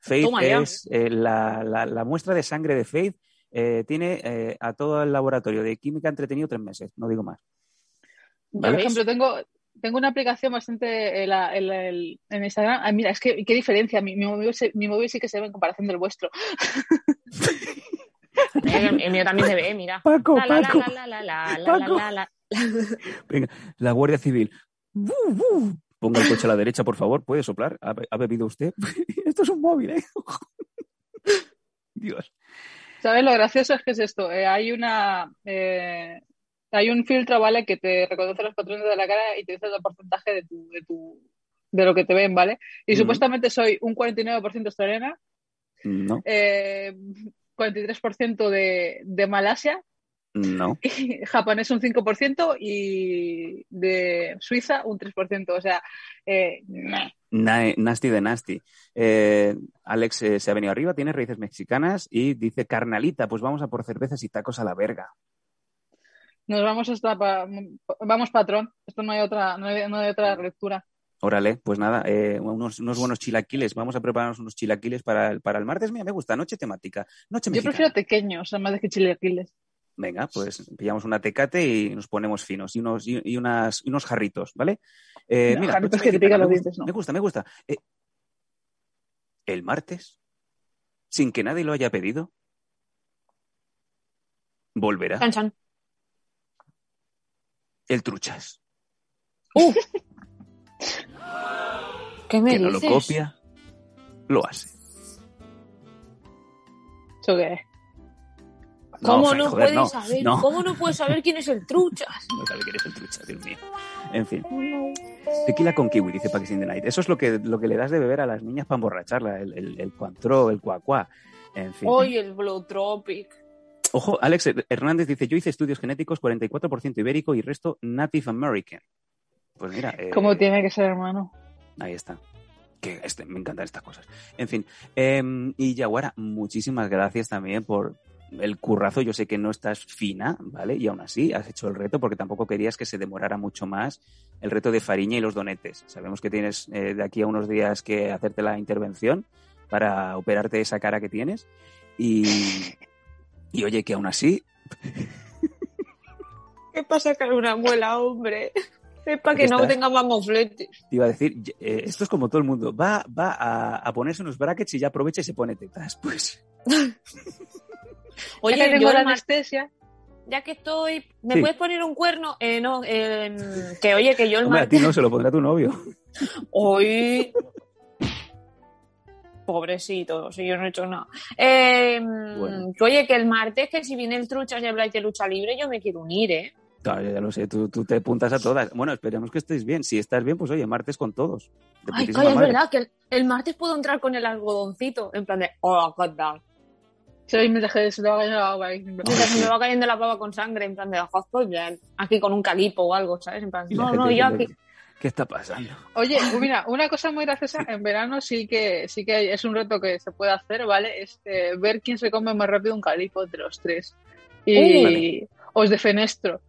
Faith Toma es eh, la, la- la muestra de sangre de Faith. eh, tiene eh, a todo el laboratorio de química entretenido tres meses, no digo más. Por ejemplo, tengo, tengo una aplicación bastante en, la- en la- el- en Instagram. Ah, mira, es que qué diferencia. Mi, mi móvil, mi móvil sí que se ve en comparación del vuestro. el, el mío también se ve, mira. Paco, La, la, la, Paco. la. Venga, la Guardia Civil. ¡Bu, bu! Ponga el coche a la derecha, por favor. ¿Puede soplar? ¿Ha, ha bebido usted? Esto es un móvil, ¿eh? Dios. ¿Sabes lo gracioso es que es esto? Eh, hay una eh, hay un filtro, ¿vale? Que te reconoce los patrones de la cara y te dice el porcentaje de tu, de tu de lo que te ven, ¿vale? Y supuestamente soy un 49% australiana, No, eh, 43% de, de Malasia, no. y japonés un 5% y de Suiza un 3%. O sea, eh. Na- nasty de nasty. Eh, Alex eh, se ha venido arriba, tiene raíces mexicanas y dice carnalita, pues vamos a por cervezas y tacos a la verga. nos vamos hasta pa- vamos patrón. Esto no hay otra, no hay, no hay otra lectura. Órale, pues nada, eh, unos, unos buenos chilaquiles. Vamos a prepararnos unos chilaquiles para el, para el martes. Mira, me gusta, noche temática. Noche Yo prefiero pequeños, más de que chilequiles. Venga, pues pillamos una tecate y nos ponemos finos y unos, y, y unas, y unos jarritos, ¿vale? Eh, No, mira, jarritos que te pican los me gusta, dientes, no. Me gusta, me gusta. Eh, el martes, sin que nadie lo haya pedido, volverá Chan, chan. el truchas. ¿Qué me que no lo copia, lo hace. ¿Eso qué es? ¿Cómo no, joder, puedes no, saber? no. ¿Cómo no puedes saber quién es el truchas? No sabe quién es el trucha, Dios mío. En fin. Tequila con kiwi, dice Paquis in the Night. Eso es lo que, lo que le das de beber a las niñas para emborracharla. El, el, el cuantro, el cuacuá. En fin. Hoy el Blue Tropic. Ojo, Alex Hernández dice, yo hice estudios genéticos 44% ibérico y resto Native American. Pues mira, eh, ¿Cómo tiene que ser, hermano? ahí está. Que este, me encantan estas cosas. En fin, eh, y Yaguara, muchísimas gracias también por el currazo. Yo sé que no estás fina, ¿vale? Y aún así has hecho el reto porque tampoco querías que se demorara mucho más el reto de Fariña y los donetes. Sabemos que tienes eh, de aquí a unos días que hacerte la intervención para operarte esa cara que tienes. Y, y oye, que aún así ¿Qué pasa con una muela, hombre? Es para que no estás. tenga más mofletes. te iba a decir, eh, esto es como todo el mundo, va, va a, a ponerse unos brackets y ya aprovecha y se pone tetas. Pues Oye, que yo tengo la anestesia. ya que estoy, ¿me Sí. puedes poner un cuerno? Eh, no, eh, que oye, que yo el hombre, a ti martes... no se lo pondrá tu novio. Hoy... Pobrecito, si yo no he hecho nada. Eh, Bueno. que oye, que el martes, que si viene el truchas y habláis de lucha libre, yo me quiero unir, ¿eh? Claro, yo ya lo sé, tú, tú te apuntas a todas. Bueno, esperemos que estés bien. Si estás bien, pues oye, martes con todos. De Ay, calla, es verdad que el, el martes puedo entrar con el algodoncito, en plan de, hola, ¿qué tal? Si hoy me dejé yo agua ahí. Mientras me va cayendo la baba con sangre, en plan de, ojo, estoy bien. Aquí con un calipo o algo, ¿sabes? En plan, Y la no, no, yo aquí. ¿Qué está pasando? Oye, mira, una cosa muy graciosa, en verano sí que sí que es un reto que se puede hacer, ¿vale? Es eh, ver quién se come más rápido un calipo entre los tres. Y Uh. Vale. Os defenestro.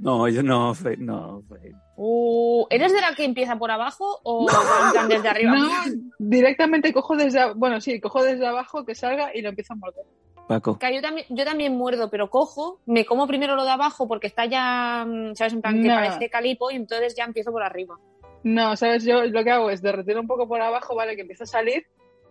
No, yo no, Fe- no, Fe- Uh, ¿Eres de la que empieza por abajo o plan desde arriba? No, directamente cojo desde, bueno, sí, cojo desde abajo que salga y lo empiezo a morder. Paco. Que yo también, yo también muerdo, pero cojo, me como primero lo de abajo porque está ya, mm, ¿sabes? En plan que No. parece calipo y entonces ya empiezo por arriba. No, ¿sabes? Yo lo que hago es derretir un poco por abajo, ¿vale? Que empieza a salir,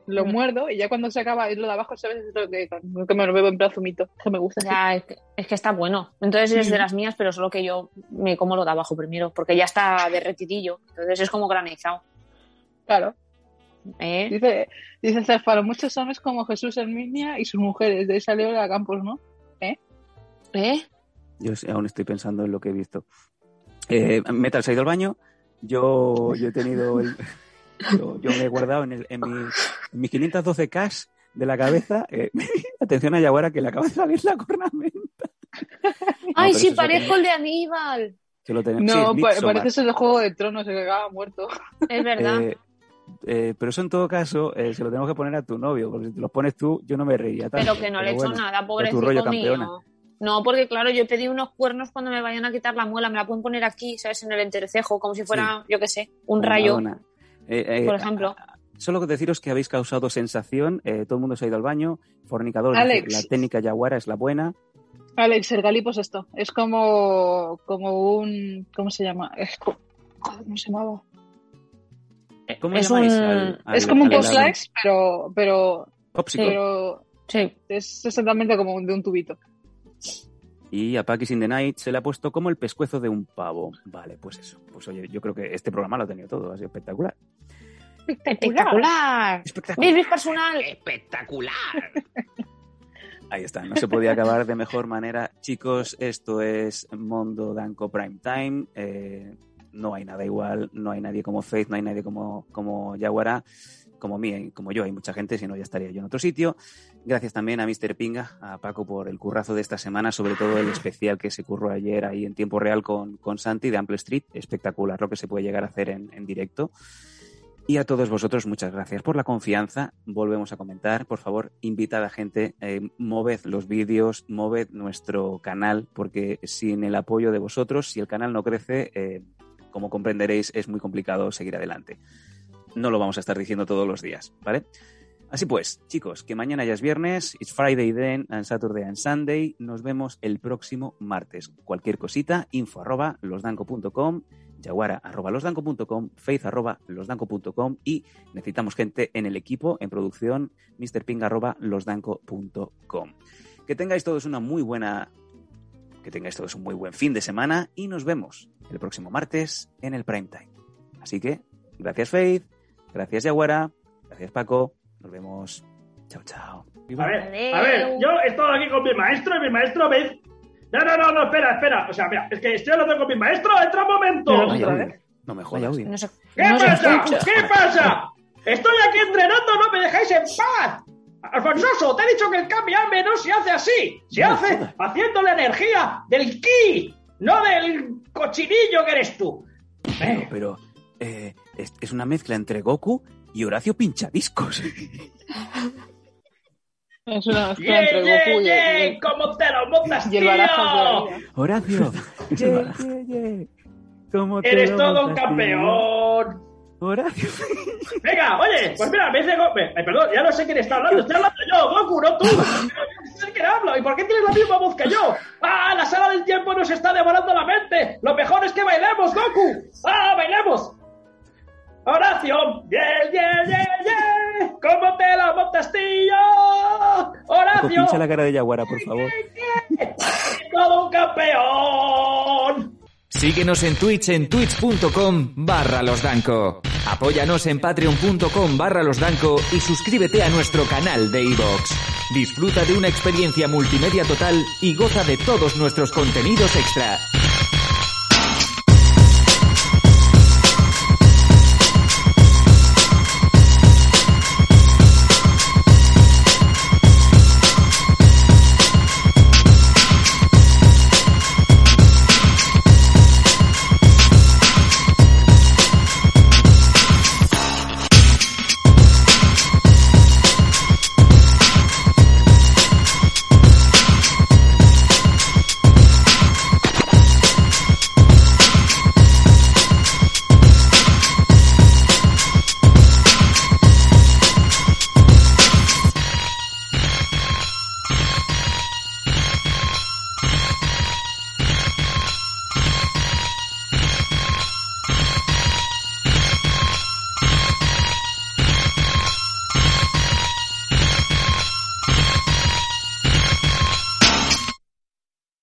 lo Mm. muerdo y ya cuando se acaba lo de abajo, ¿sabes? Es lo que, lo que me lo bebo en plan zumito, que me gusta. Ya, es que, es que está bueno. Entonces es de las mías, pero solo que yo me como lo de abajo primero, porque ya está derretidillo. Entonces es como granizado. Claro. ¿eh? Dice, dice Cefaro, muchos hombres como Jesús Herminia y sus mujeres. De ahí salió la Campos, ¿no? ¿Eh? Yo sí, aún estoy pensando en lo que he visto. Eh, Metal se ha ido al baño. Yo, yo he tenido el. Yo, yo me he guardado en, el, en, mi, en mis 512 cash de la cabeza. eh, atención a Yaguara que le acaba de salir la cornamenta. ¡Ay, pero sí, parezco el de Aníbal! que lo tenemos- sí, No, es pa- parece ser el Juego de Tronos, el que acaba muerto. Es verdad. Eh, eh, pero eso en todo caso eh, se lo tenemos que poner a tu novio, porque si te lo pones tú, yo no me reiría tanto. pero que no le he pero hecho bueno. nada, tu pobrecito rollo, mío. campeona. No, porque claro, yo he pedido unos cuernos cuando me vayan a quitar la muela. Me la pueden poner aquí, ¿sabes? En el entrecejo, como si fuera, yo qué sé, un Como rayo, Madonna. Eh, eh, por ejemplo. Solo que deciros que habéis causado sensación, eh, todo el mundo se ha ido al baño, fornicador, Alex. la técnica Yaguara es la buena. Alex, el galipo es esto. Es como, como un. ¿Cómo se llama? Es ¿Cómo se llamaba? ¿Cómo Es un- al- al- es como un post likes, pero, pero, Popsicle. pero Sí. es exactamente como de un tubito. Y a Pakis in the Night se le ha puesto como el pescuezo de un pavo. Vale, pues eso. Pues oye, yo creo que este programa lo ha tenido todo, ha sido espectacular. Espectacular. Espectacular. Bis personal. Espectacular. Ahí está, no se podía acabar de mejor manera. Chicos, esto es Mondo Danco Prime Time. Eh, no hay nada igual, no hay nadie como Faith, no hay nadie como, como Yaguara, como mí, como yo. Hay mucha gente, si no ya estaría yo en otro sitio. Gracias también a Mr. Pinga, a Paco por el currazo de esta semana, sobre todo el especial que se curró ayer ahí en tiempo real con, con Santi de Ample Street. Espectacular lo que se puede llegar a hacer en, en directo. Y a todos vosotros, muchas gracias por la confianza. Volvemos a comentar. Por favor, invitad a gente, eh, moved los vídeos, moved nuestro canal, porque sin el apoyo de vosotros, si el canal no crece, eh, como comprenderéis, es muy complicado seguir adelante. No lo vamos a estar diciendo todos los días, ¿vale? Así pues, chicos, que mañana ya es viernes, it's Friday then, and Saturday and Sunday. Nos vemos el próximo martes. Cualquier cosita, info arroba losdanco.com, arroba losdanco.com, faith arroba losdanco.com y necesitamos gente en el equipo, en producción, mrping arroba losdanco.com. Que tengáis todos una muy buena, que tengáis todos un muy buen fin de semana y nos vemos el próximo martes en el prime time. Así que, gracias Faith, gracias Yaguara, gracias Paco, nos vemos. Chao, chao. A ver, a ver, yo he estado aquí con mi maestro y mi maestro me... No, no, no, no, espera, espera. O sea, mira, es que estoy hablando con mi maestro, entra un momento. No me jodas. No se, ¿Qué no pasa? escucha. ¿Qué pasa? Estoy aquí entrenando, no me dejáis en paz. Alfonsoso, te he dicho que el cambiame no se hace así. Se hace jodas. haciendo la energía del ki, no del cochinillo que eres tú. Pero, pero, eh, es, es una mezcla entre Goku y Horacio Pinchadiscos. Es una mezcla ¡Ye, entre ye, Goku y, ye! y- ¿Cómo te lo montas, y el tío? Horacio. ye, ye, ye. ¿Cómo te Eres lo todo un montas, tío? campeón. Horacio. Venga, oye, pues mira, me dice Goku. perdón, ya no sé quién está hablando. Estoy hablando yo, Goku, no tú. No sé quién habla. ¿Y por qué tienes la misma voz que yo? ¡Ah, la sala del tiempo nos está devorando la mente! Lo mejor es que bailemos, Goku. ¡Ah, bailemos! Horacio, yeah, yeah, yeah, yeah. ¿Cómo te la montas, tío? Paco, Horacio, pincha la cara de Yaguara, por favor. todo un campeón. Síguenos en Twitch en twitch.com barra losdanco. Apóyanos en patreon.com barra losdanco y suscríbete a nuestro canal de iVoox. Disfruta de una experiencia multimedia total y goza de todos nuestros contenidos extra.